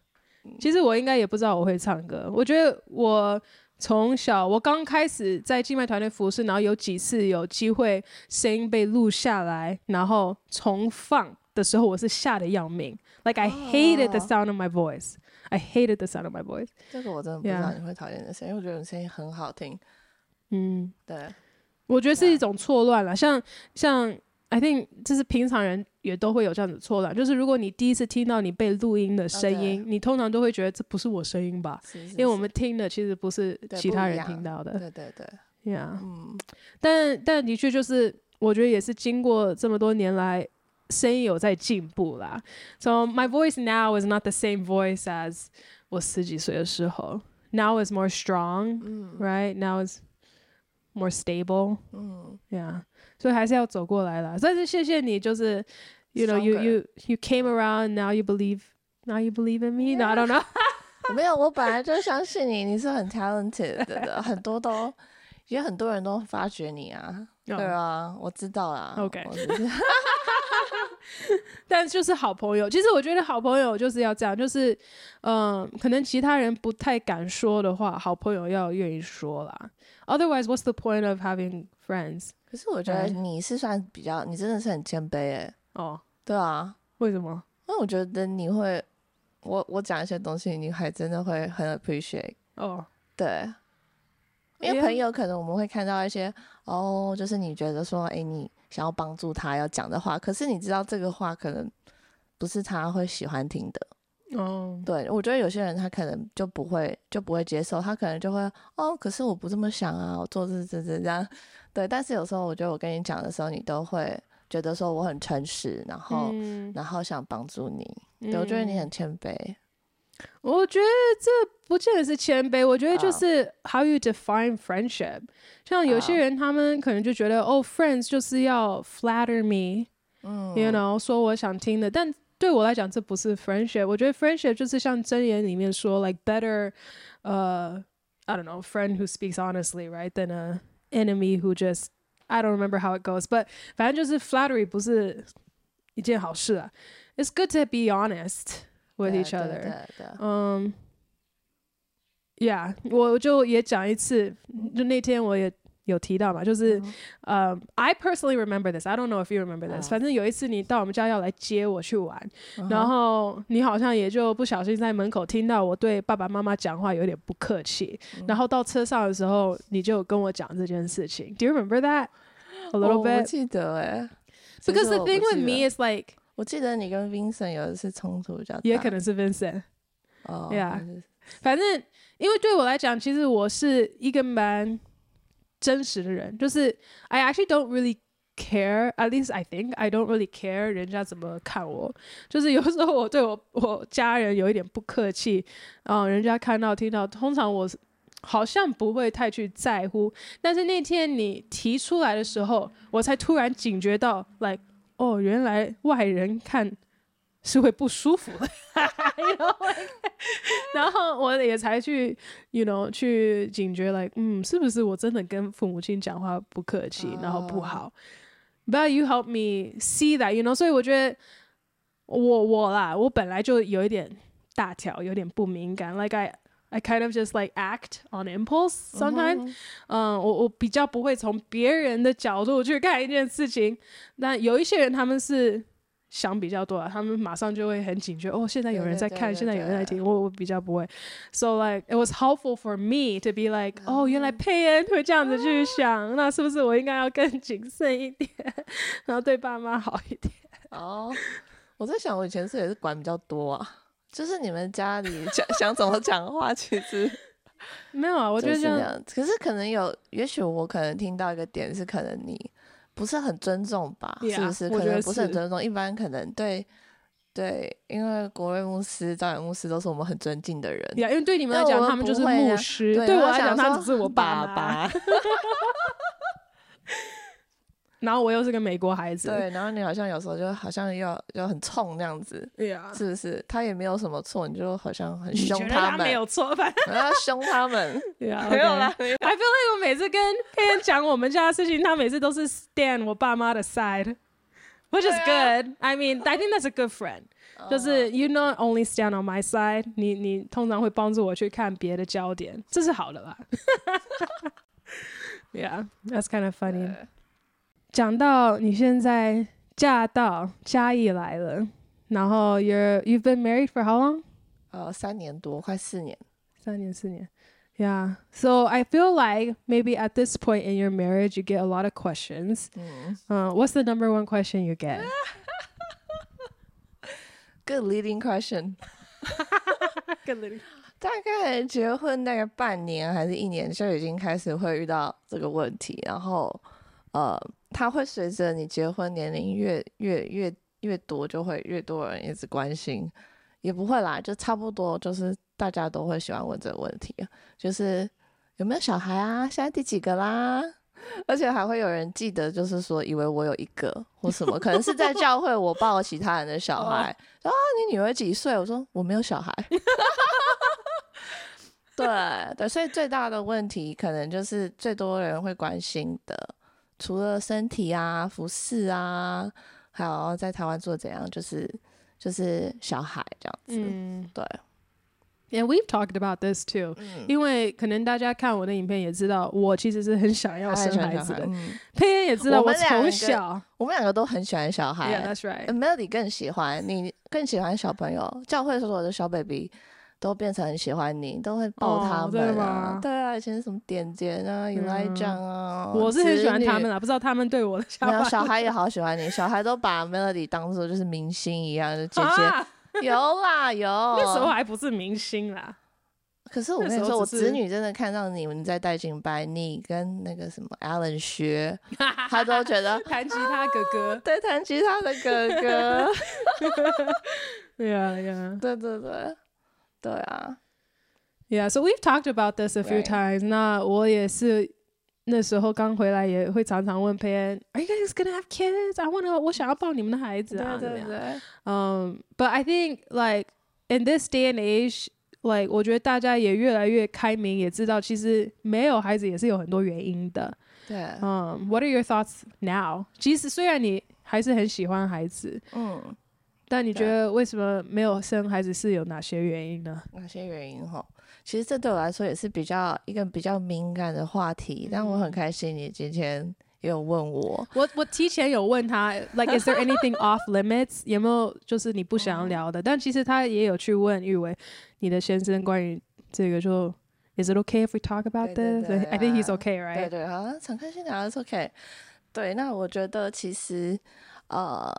其实我应该也不知道我会唱歌。我觉得我从小，我刚开始在静脉团队服饰，然后有几次有机会声音被录下来，然后重放的时候，我是吓得要命。Like I hated the sound of my voice. I hated the sound of my voice. 这个我真的不知道你会讨厌的声音，因为我觉得你声音很好听。嗯，对，我觉得是一种错乱了，像像。I think 就是平常人也都会有这样子错乱，就是如果你第一次听到你被录音的声音.你通常都会觉得这不是我声音吧？是是是，因为我们听的其实不是其他人听到的。对对对，Yeah，嗯，但但的确就是，我觉得也是经过这么多年来，声音有在进步啦。So my voice now is not the same voice as 我十几岁的时候。Now is more strong，right？Now is more stable。嗯，Yeah，所以还是要走过来了。但是谢谢你，就是 you know you you you came around now you believe now you believe in me。No, I don't know。没有，我本来就相信你，你是很 talented 的，很多都也很多人都发掘你啊。对啊，我知道啦。OK。但就是好朋友，其实我觉得好朋友就是要这样，就是，嗯、呃，可能其他人不太敢说的话，好朋友要愿意说啦。Otherwise, what's the point of having friends？可是我觉得你是算比较，你真的是很谦卑诶。哦，对啊，为什么？因为我觉得你会，我我讲一些东西，你还真的会很 appreciate。哦，对，因为朋友可能我们会看到一些，哦，就是你觉得说，哎，你。想要帮助他要讲的话，可是你知道这个话可能不是他会喜欢听的。哦，oh. 对，我觉得有些人他可能就不会就不会接受，他可能就会哦，可是我不这么想啊，我做这这这这样。对，但是有时候我觉得我跟你讲的时候，你都会觉得说我很诚实，然后、嗯、然后想帮助你。对，我觉得你很谦卑。我觉得这不见得是谦卑，我觉得就是 how you define friendship。Oh. 像有些人，他们可能就觉得，oh. 哦，friends 就是要 flatter me，you know，说我想听的。但对我来讲，这不是 friendship。我觉得 friendship 就是像箴言里面说，like better，呃、uh,，I don't know，friend who speaks honestly，right，than a enemy who just I don't remember how it goes，but 反正就是 flattery 不是一件好事啊。It's good to be honest。 with each other，嗯，Yeah，我就也讲一次，就那天我也有提到嘛，就是，呃、uh, ，I personally remember this，I don't know if you remember this，、uh. 反正有一次你到我们家要来接我去玩，uh huh. 然后你好像也就不小心在门口听到我对爸爸妈妈讲话有点不客气，uh huh. 然后到车上的时候你就跟我讲这件事情，Do you remember that a little bit？、Oh, 我记得哎，Because the thing with me is like。 我记得你跟 Vincent 有一次冲突比较大，也可能是 Vincent。哦，对啊，反正因为对我来讲，其实我是一个蛮真实的人，就是 I actually don't really care. At least I think I don't really care 人家怎么看我。就是有时候我对我我家人有一点不客气，嗯，人家看到听到，通常我好像不会太去在乎。但是那天你提出来的时候，我才突然警觉到，like。哦，原来外人看是会不舒服的，然后我也才去，you know，去警觉，like，嗯，是不是我真的跟父母亲讲话不客气，然后不好？But you help me see that，you know，所以我觉得我我啦，我本来就有一点大条，有点不敏感，like I。I kind of just like act on impulse sometimes，嗯，我我比较不会从别人的角度去看一件事情。那有一些人他们是想比较多啊，他们马上就会很警觉。哦，现在有人在看，现在有人在听。我我比较不会。So like it was helpful for me to be like，哦，原来佩恩会这样子去想，那是不是我应该要更谨慎一点，然后对爸妈好一点？哦，我在想，我以前是也是管比较多啊。就是你们家里 讲想怎么讲话，其实 没有啊。我觉得这样，可是可能有，也许我可能听到一个点是，可能你不是很尊重吧？Yeah, 是不是？可能不是很尊重。一般可能对对，因为国瑞牧师、赵远牧师都是我们很尊敬的人。对，yeah, 因为对你们来讲，他们就是牧师；对，对我来讲，他只是我爸爸。然后我又是个美国孩子，对，然后你好像有时候就好像要要很冲那样子，对呀，是不是？他也没有什么错，你就好像很 凶他们，他 没有错，反正要凶他们，对啊，没有啦。I feel like 我每次跟佩恩讲我们家的事情，他每次都是 stand 我爸妈的 side，which is good. I mean, I think that's a good friend. 就是 you not only stand on my side，你你通常会帮助我去看别的焦点，这是好的吧？Yeah, that's kind of funny. 讲到你现在嫁到嘉义来了，然后 you're you've been married for how long？呃，三年多，快四年。三年四年，Yeah. So I feel like maybe at this point in your marriage, you get a lot of questions. 嗯。Uh, what's the number one question you get? Good leading question. Good leading. 大概结婚大概半年还是一年就已经开始会遇到这个问题，然后 呃。它会随着你结婚年龄越越越越多，就会越多人一直关心，也不会啦，就差不多，就是大家都会喜欢问这个问题，就是有没有小孩啊？现在第几个啦？而且还会有人记得，就是说以为我有一个或什么，可能是在教会我抱其他人的小孩。啊，你女儿几岁？我说我没有小孩。对对，所以最大的问题可能就是最多人会关心的，除了身体啊、服饰啊，还有在台湾做怎样，就是就是小孩这样子。嗯，对。And we've talked about this too，、嗯、因为可能大家看我的影片也知道，我其实是很想要生孩子的。佩恩、嗯、也知道我从小，我们两个都很喜欢小孩。Yeah, that's right. Melody 更喜欢你，更喜欢小朋友。教会所有的小 baby 都变成很喜欢你，都会抱他们啊。Oh, 对啊，以前什么点点啊、Elijah 啊，我是很喜欢他们啊。不知道他们对我的想法。小孩也 好喜欢你，小孩都把 Melody 当做就是明星一样的姐姐。啊有啦有，那时候还不是明星啦。可是我跟你说，我子女真的看到你们在带金白，你跟那个什么 Alan 学，他都觉得弹吉他哥哥，对，弹吉他的哥哥。对啊，对啊，对对对，对啊。Yeah, so we've talked about this a few times. 那我也是。那时候刚回来也会常常问佩恩，Are you guys gonna have kids? I wanna，我想要抱你们的孩子啊，对对对。嗯、um,，But I think like in this day and age, like 我觉得大家也越来越开明，也知道其实没有孩子也是有很多原因的。对。嗯、um,，What are your thoughts now？其实虽然你还是很喜欢孩子，嗯， 但你觉得为什么没有生孩子是有哪些原因呢？哪些原因哈？其实这对我来说也是比较一个比较敏感的话题，嗯、但我很开心你今天也有问我。我我提前有问他，like is there anything off limits？有没有就是你不想聊的？嗯、但其实他也有去问玉伟，你的先生关于这个就，is it okay if we talk about this？对对对、啊、I think he's okay, right？对对啊，敞开心聊是 OK。对，那我觉得其实呃，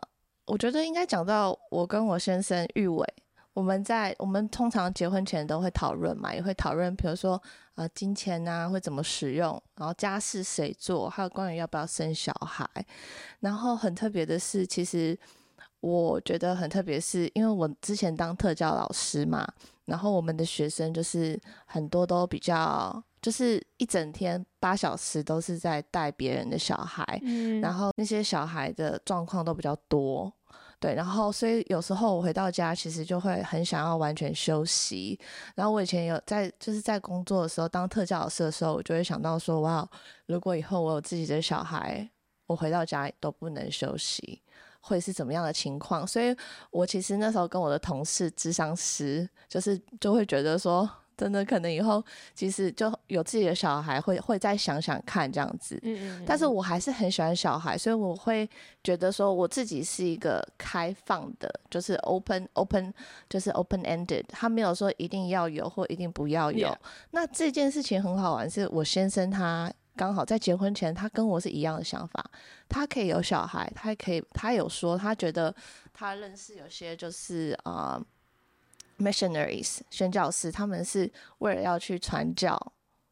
我觉得应该讲到我跟我先生玉伟。我们在我们通常结婚前都会讨论嘛，也会讨论，比如说呃金钱啊会怎么使用，然后家事谁做，还有关于要不要生小孩。然后很特别的是，其实我觉得很特别，是因为我之前当特教老师嘛，然后我们的学生就是很多都比较，就是一整天八小时都是在带别人的小孩，嗯，然后那些小孩的状况都比较多。对，然后所以有时候我回到家，其实就会很想要完全休息。然后我以前有在就是在工作的时候当特教老师的时候，我就会想到说，哇，如果以后我有自己的小孩，我回到家都不能休息，会是怎么样的情况？所以我其实那时候跟我的同事、智商师，就是就会觉得说。真的可能以后其实就有自己的小孩会，会会再想想看这样子。嗯嗯嗯。但是我还是很喜欢小孩，所以我会觉得说我自己是一个开放的，就是 open open，就是 open ended。他没有说一定要有或一定不要有。Yeah. 那这件事情很好玩，是我先生他刚好在结婚前，他跟我是一样的想法，他可以有小孩，他还可以，他有说他觉得他认识有些就是啊。呃 Missionaries 宣教士，他们是为了要去传教，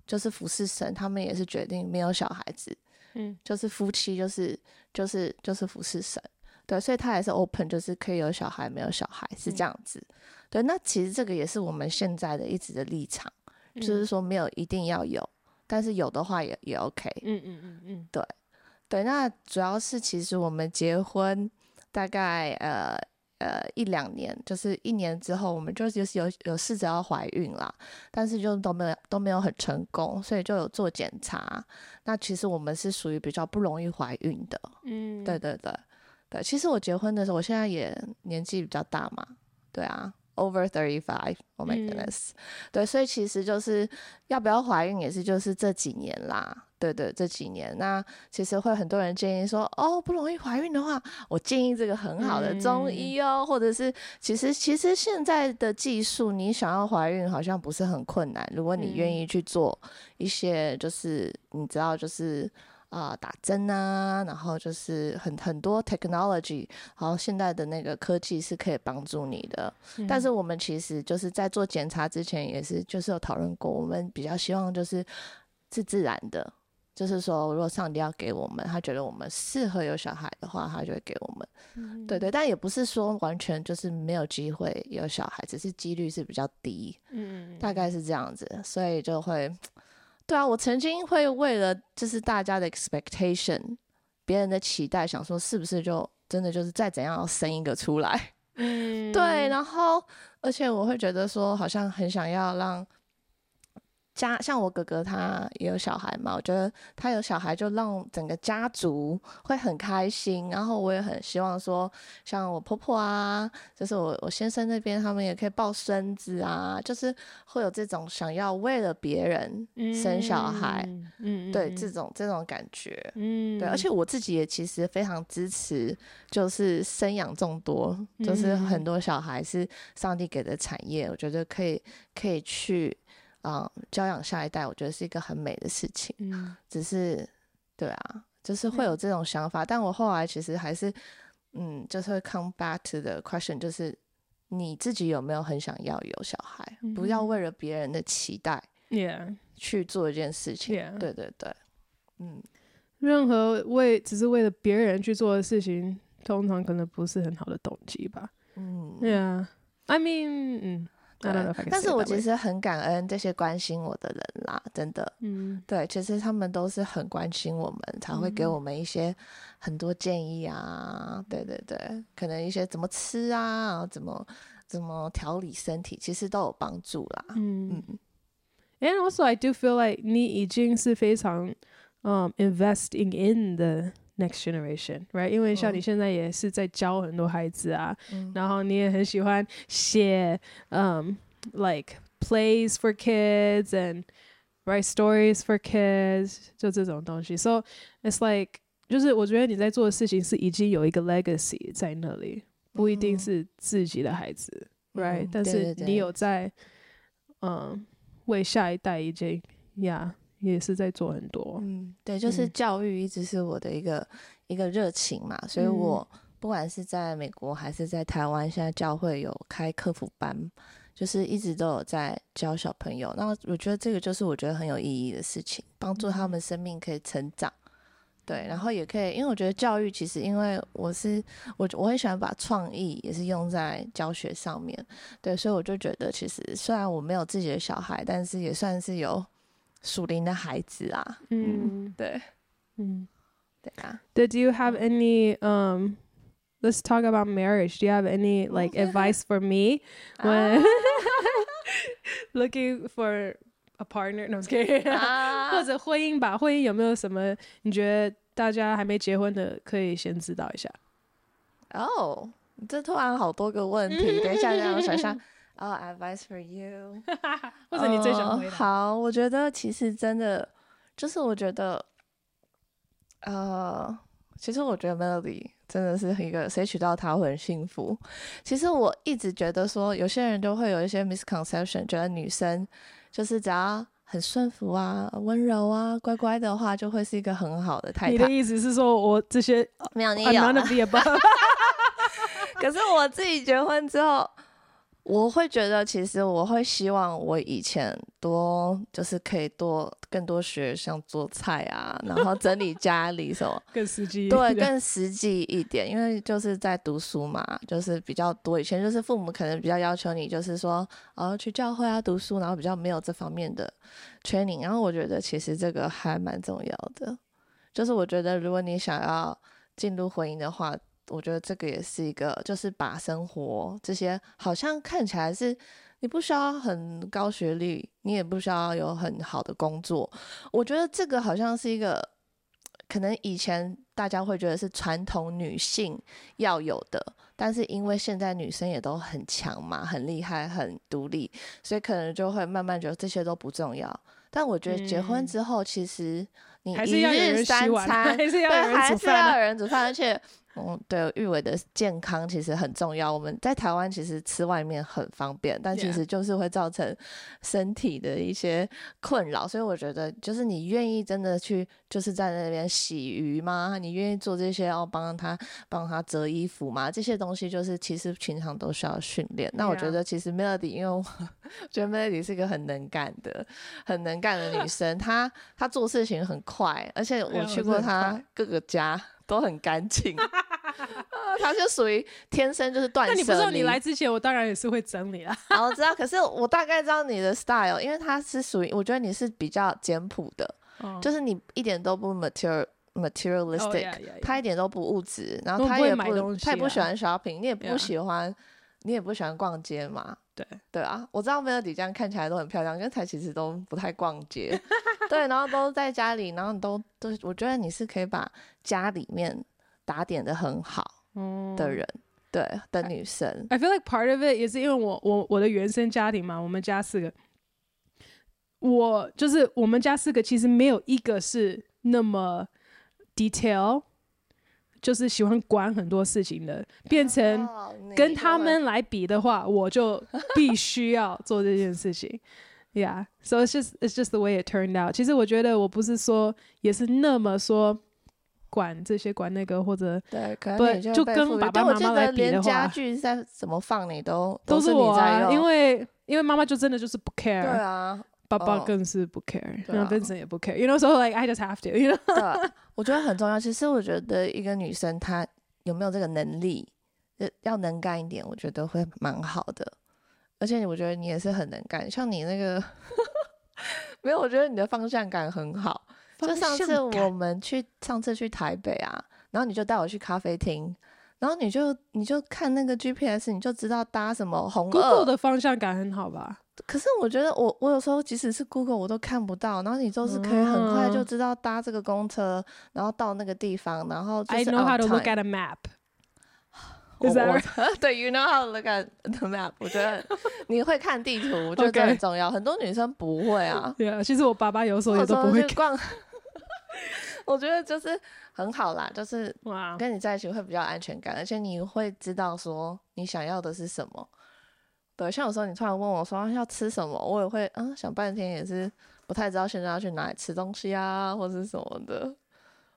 就是服侍神，他们也是决定没有小孩子，嗯，就是夫妻，就是就是就是服侍神，对，所以他也是 open，就是可以有小孩，没有小孩是这样子，嗯、对。那其实这个也是我们现在的一直的立场，嗯、就是说没有一定要有，但是有的话也也 OK，嗯嗯嗯嗯，对对。那主要是其实我们结婚大概呃。呃，一两年，就是一年之后，我们就就是有有试着要怀孕啦，但是就都没有都没有很成功，所以就有做检查。那其实我们是属于比较不容易怀孕的，嗯，对对对对。其实我结婚的时候，我现在也年纪比较大嘛，对啊。Over thirty five, oh my goodness，、嗯、对，所以其实就是要不要怀孕也是就是这几年啦，对对，这几年。那其实会很多人建议说，哦，不容易怀孕的话，我建议这个很好的中医哦，嗯、或者是其实其实现在的技术，你想要怀孕好像不是很困难，如果你愿意去做一些，就是你知道就是。啊、呃，打针啊，然后就是很很多 technology，然后现在的那个科技是可以帮助你的。嗯、但是我们其实就是在做检查之前，也是就是有讨论过，我们比较希望就是是自然的，就是说如果上帝要给我们，他觉得我们适合有小孩的话，他就会给我们。嗯、对对，但也不是说完全就是没有机会有小孩，只是几率是比较低。嗯，大概是这样子，所以就会。对啊，我曾经会为了就是大家的 expectation，别人的期待，想说是不是就真的就是再怎样要生一个出来，嗯，对，然后而且我会觉得说好像很想要让。家像我哥哥他也有小孩嘛，我觉得他有小孩就让整个家族会很开心，然后我也很希望说，像我婆婆啊，就是我我先生那边他们也可以抱孙子啊，就是会有这种想要为了别人生小孩，嗯，对，这。种这种感觉，嗯，对，而且我自己也其实非常支持，就是生养众多，就是很多小孩是上帝给的产业，我觉得可以可以去。啊、嗯，教养下一代，我觉得是一个很美的事情。嗯，只是，对啊，就是会有这种想法。嗯、但我后来其实还是，嗯，就是会 come back to the question，就是你自己有没有很想要有小孩？嗯、不要为了别人的期待，yeah，去做一件事情。Yeah. 对对对，嗯，任何为只是为了别人去做的事情，通常可能不是很好的动机吧。嗯，Yeah，I mean，嗯。对，但是我其实很感恩这些关心我的人啦，真的。嗯，对，其实他们都是很关心我们，才会给我们一些很多建议啊。嗯、对对对，可能一些怎么吃啊，怎么怎么调理身体，其实都有帮助啦。嗯嗯。And also, I do feel like 你已经是非常嗯、um, investing in the next generation, right？因为像你现在也是在教很多孩子啊，嗯、然后你也很喜欢写，嗯、um,，like plays for kids and write stories for kids，就这种东西。So it's like，就是我觉得你在做的事情是已经有一个 legacy 在那里，不一定是自己的孩子、嗯、，right？、嗯、但是你有在，嗯，为下一代已经呀。Yeah, 也是在做很多，嗯，对，就是教育一直是我的一个、嗯、一个热情嘛，所以我不管是在美国还是在台湾，现在教会有开课辅班，就是一直都有在教小朋友。那我觉得这个就是我觉得很有意义的事情，帮助他们生命可以成长，对，然后也可以，因为我觉得教育其实，因为我是我我很喜欢把创意也是用在教学上面，对，所以我就觉得其实虽然我没有自己的小孩，但是也算是有。属灵的孩子啊，嗯，对，嗯，对啊。Did you have any um? Let's talk about marriage. Do you have any like advice for me when looking for a partner? No, I'm kidding. 或者婚姻吧，婚姻有没有什么你觉得大家还没结婚的可以先知道一下？哦，这突然好多个问题，等一下让我想想。哦、oh,，advice for you，或者你最想回答？Uh, 好，我觉得其实真的就是我觉得，呃，其实我觉得 Melody 真的是一个谁娶到她会很幸福。其实我一直觉得说，有些人都会有一些 misconception，觉得女生就是只要很顺服啊、温柔啊、乖乖的话，就会是一个很好的太太。你的意思是说我这些没有你有。可是我自己结婚之后。我会觉得，其实我会希望我以前多就是可以多更多学像做菜啊，然后整理家里什么 更实际，对，更实际一点。因为就是在读书嘛，就是比较多。以前就是父母可能比较要求你，就是说哦去教会啊读书，然后比较没有这方面的 training。然后我觉得其实这个还蛮重要的，就是我觉得如果你想要进入婚姻的话。我觉得这个也是一个，就是把生活这些好像看起来是你不需要很高学历，你也不需要有很好的工作。我觉得这个好像是一个，可能以前大家会觉得是传统女性要有的，但是因为现在女生也都很强嘛，很厉害，很独立，所以可能就会慢慢觉得这些都不重要。但我觉得结婚之后，其实你一日三餐，还是要有人还是要有人煮饭，而且。嗯，对，玉伟的健康其实很重要。我们在台湾其实吃外面很方便，但其实就是会造成身体的一些困扰。所以我觉得，就是你愿意真的去，就是在那边洗鱼吗？你愿意做这些，哦，帮他帮他折衣服吗？这些东西就是其实平常都需要训练。那我觉得其实 Melody，因为 我觉得 Melody 是一个很能干的、很能干的女生，她她做事情很快，而且我去过她各个家。都很干净，他就属于天生就是断舍离。那你不知道你来之前，我当然也是会整理啦。好，我知道，可是我大概知道你的 style，因为他是属于，我觉得你是比较简朴的，哦、就是你一点都不 material materialistic，、oh, yeah, yeah, yeah. 他一点都不物质，然后他也不，他也不喜欢 shopping，你也不喜欢.你也不喜欢逛街嘛。对对啊，我知道 Melody 这样看起来都很漂亮，因为他其实都不太逛街，对，然后都在家里，然后都都，我觉得你是可以把家里面打点的很好的人，嗯、对的女生。I feel like part of it 也是因为我我我的原生家庭嘛，我们家四个，我就是我们家四个其实没有一个是那么 detail。就是喜欢管很多事情的，变成跟他们来比的话，我就 必须要做这件事情。Yeah, so it's just it's just the way it turned out. 其实我觉得我不是说也是那么说管这些管那个或者对，可能就，就跟爸爸妈妈来比的话，家具在怎么放你都都是我啊，因为因为妈妈就真的就是不 care。对啊。爸爸更是不 care，然后 Vincent 也不 care，you know，so like I just have to，you know。对，我觉得很重要。其实我觉得一个女生她有没有这个能力，要能干一点，我觉得会蛮好的。而且我觉得你也是很能干，像你那个，没有，我觉得你的方向感很好。就上次我们去上次去台北啊，然后你就带我去咖啡厅，然后你就你就看那个 GPS，你就知道搭什么红二。Google 的方向感很好吧？可是我觉得我我有时候即使是 Google 我都看不到，然后你就是可以很快就知道搭这个公车，然后到那个地方，然后就是 I know how to look at a map。我 对，You know how to look at the map。我觉得 你会看地图，我觉得很重要。很多女生不会啊。对啊，其实我爸爸有时候也都不会逛。我觉得就是很好啦，就是哇跟你在一起会比较安全感，而且你会知道说你想要的是什么。对，像有时候你突然问我说要吃什么，我也会嗯想半天，也是不太知道现在要去哪里吃东西啊，或是什么的。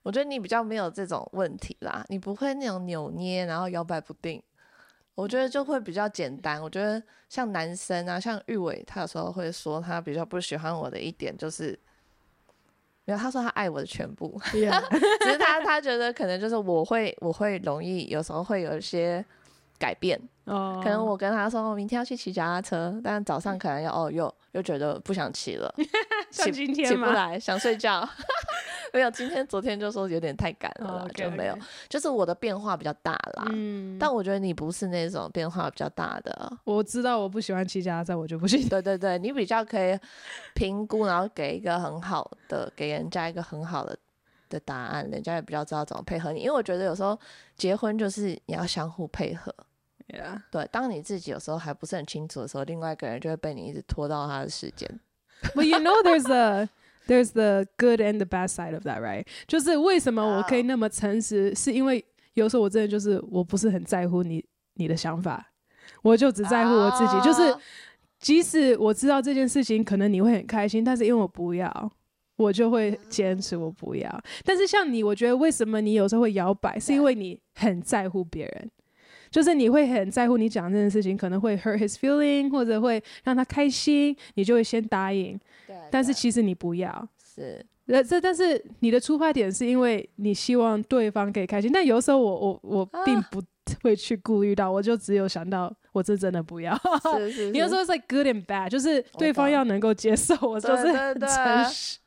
我觉得你比较没有这种问题啦，你不会那种扭捏，然后摇摆不定。我觉得就会比较简单。我觉得像男生啊，像玉伟，他有时候会说他比较不喜欢我的一点就是，没有，他说他爱我的全部. 只是他他觉得可能就是我会我会容易有时候会有一些。改变，oh. 可能我跟他说，我明天要去骑脚踏车，但早上可能要哦，又又觉得不想骑了，像今天起不来，想睡觉。没有，今天昨天就说有点太赶了，oh, okay. 就没有。就是我的变化比较大啦，嗯，但我觉得你不是那种变化比较大的。我知道我不喜欢骑脚踏车，我就不行。对对对，你比较可以评估，然后给一个很好的，给人家一个很好的的答案，人家也比较知道怎么配合你。因为我觉得有时候结婚就是你要相互配合。Yeah. 对，当你自己有时候还不是很清楚的时候，另外一个人就会被你一直拖到他的时间。But you know, there's a there's the good and the bad side of that, right? 就是为什么我可以那么诚实，oh. 是因为有时候我真的就是我不是很在乎你你的想法，我就只在乎我自己。Oh. 就是即使我知道这件事情可能你会很开心，但是因为我不要，我就会坚持我不要。但是像你，我觉得为什么你有时候会摇摆，是因为你很在乎别人。就是你会很在乎你讲这件事情，可能会 hurt his feeling，或者会让他开心，你就会先答应。对。但是其实你不要。是。呃，这但是你的出发点是因为你希望对方可以开心，但有时候我我我并不会去顾虑到，我就只有想到我这真的不要。是是是。你有时候是 like good and bad，就是对方要能够接受，我就是很诚实。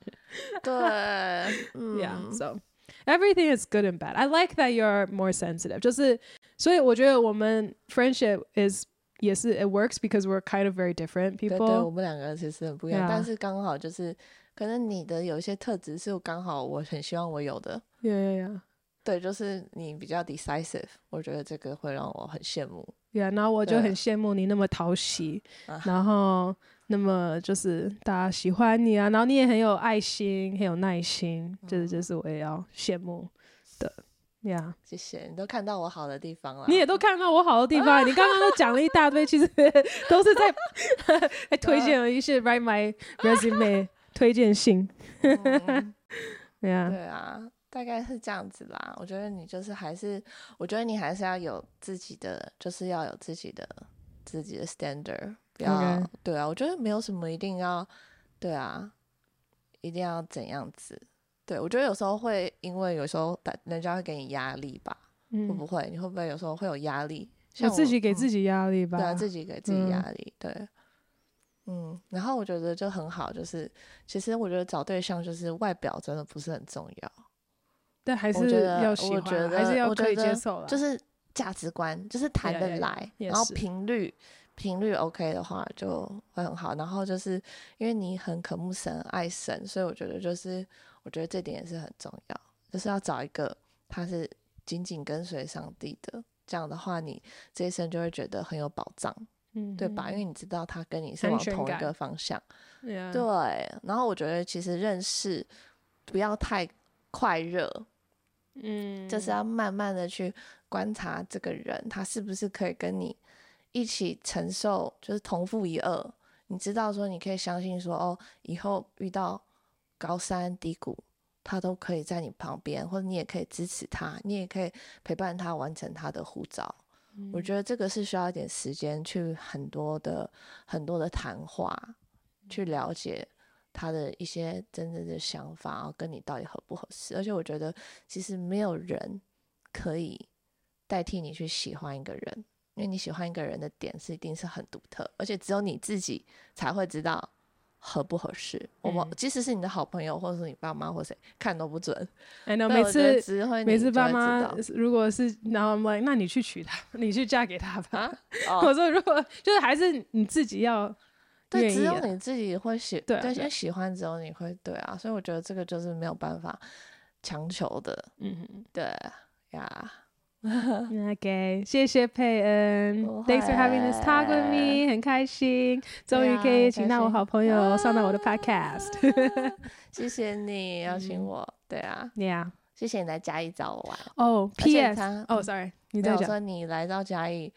对。Yeah. So everything is good and bad. I like that you're more sensitive. 就是。所以我觉得我们 friendship is 也是 it works because we're kind of very different people。对对，我们两个其实很不一样.但是刚好就是可能你的有一些特质是刚好我很希望我有的。Yeah, yeah, yeah. 对，就是你比较 decisive，我觉得这个会让我很羡慕。Yeah，然后我就很羡慕你那么讨喜，然后那么就是大家喜欢你啊，然后你也很有爱心，很有耐心，这、就是就是我也要羡慕的。呀，Yeah. 谢谢你都看到我好的地方了，你也都看到我好的地方。啊、你刚刚都讲了一大堆，其实都是在 还推荐了一些 write my resume 推荐信。对啊，对啊，大概是这样子啦。我觉得你就是还是，我觉得你还是要有自己的，就是要有自己的自己的 standard。不要，Okay. 对啊，我觉得没有什么一定要，对啊，一定要怎样子。对，我觉得有时候会因为有时候人家会给你压力吧。会不会？你会不会有时候会有压力？像自己给自己压力吧。对啊，自己给自己压力。对，嗯。然后我觉得就很好，就是其实我觉得找对象就是外表真的不是很重要，但还是要喜欢，我觉得还是要可以接受，就是价值观，就是谈得来，然后频率。频率 OK 的话就会很好，然后就是因为你很渴慕神、爱神，所以我觉得就是我觉得这点也是很重要，就是要找一个他是紧紧跟随上帝的，这样的话你这一生就会觉得很有保障，嗯，对吧？因为你知道他跟你是往同一个方向，对。然后我觉得其实认识不要太快热，嗯，就是要慢慢的去观察这个人，他是不是可以跟你。一起承受，就是同负一二。你知道说，你可以相信说，哦，以后遇到高山低谷，他都可以在你旁边，或者你也可以支持他，你也可以陪伴他完成他的护照。嗯。我觉得这个是需要一点时间去很多的很多的谈话，去了解他的一些真正的想法，然后跟你到底合不合适。而且我觉得，其实没有人可以代替你去喜欢一个人。因为你喜欢一个人的点是一定是很独特，而且只有你自己才会知道合不合适。嗯、我们即使是你的好朋友，或者是你爸妈或谁看都不准。哎，那每次每次爸妈如果是然后 I'm like，那你去娶她，你去嫁给他吧。我说如果就是还是你自己要对，只有你自己会喜对，因为喜欢只有你会对啊，所以我觉得这个就是没有办法强求的。嗯哼，对呀。OK，谢谢佩恩，Thanks for having this talk with me，很开心，终于可以请到我好朋友上到我的 Podcast，谢谢你邀请我，对啊，Yeah，谢谢你来嘉义找我玩。哦，PS，哦，Sorry，你在讲，说你来到嘉义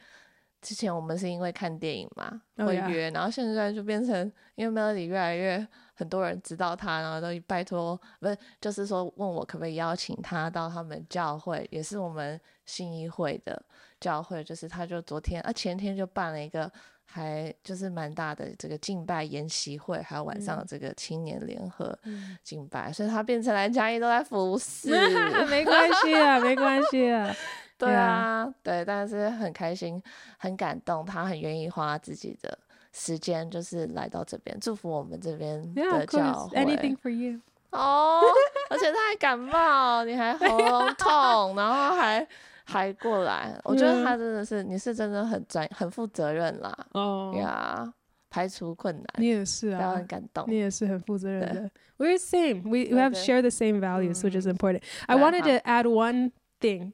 之前，我们是因为看电影嘛，会约，然后现在就变成因为 Melody 越来越。很多人知道他，然后都拜托，不是，就是说问我可不可以邀请他到他们教会，也是我们信义会的教会，就是他就昨天啊前天就办了一个还就是蛮大的这个敬拜研习会，还有晚上的这个青年联合敬拜，嗯、所以他变成来嘉义都在服侍，没关系啊，没关系啊，对啊，对，但是很开心，很感动，他很愿意花自己的。时间就是来到这边，祝福我们这边的教会。Yeah, Anything for you？哦，而且他还感冒，你还喉咙痛，然后还还过来，我觉得他真的是，你是真的很专、很负责任啦。哦呀，排除困难，你也是啊，很感动，你也是很负责任的。We're same, we we have share the same values, which is important. I wanted to add one thing，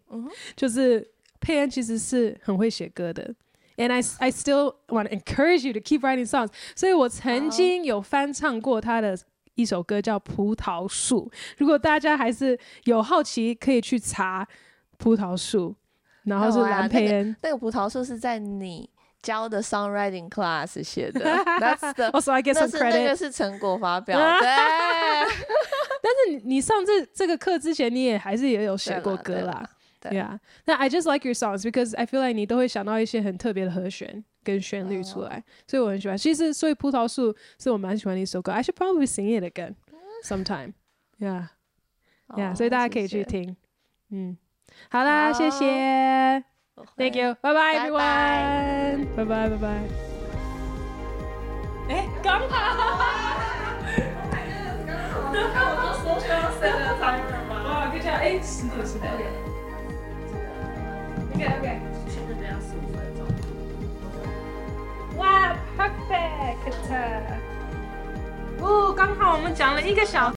就是佩恩其实是很会写歌的。And I I still want to encourage you to keep writing songs。所以我曾经有翻唱过他的一首歌，叫《葡萄树》。如果大家还是有好奇，可以去查《葡萄树》，然后是蓝佩恩。那个、那个葡萄树是在你教的 songwriting class 写的。That's the, also I get some credit。那个是成果发表。对。但是你上这这个课之前，你也还是也有写过歌啦。对啊，那 I just like your songs because I feel like 你都会想到一些很特别的和弦跟旋律出来，所以我很喜欢。其实，所以葡萄树是我蛮喜欢的一首歌。I should probably sing it again sometime. Yeah, yeah. 所以大家可以去听。嗯，好啦，谢谢，Thank you，拜拜，everyone，拜拜，拜拜。哎，刚好，刚好，我都说需要 set a timer 吗？哇，可以这样，哎，十点十点。OK OK，现在这样十五分钟。哇，perfect！哦，刚好我们讲了一个小。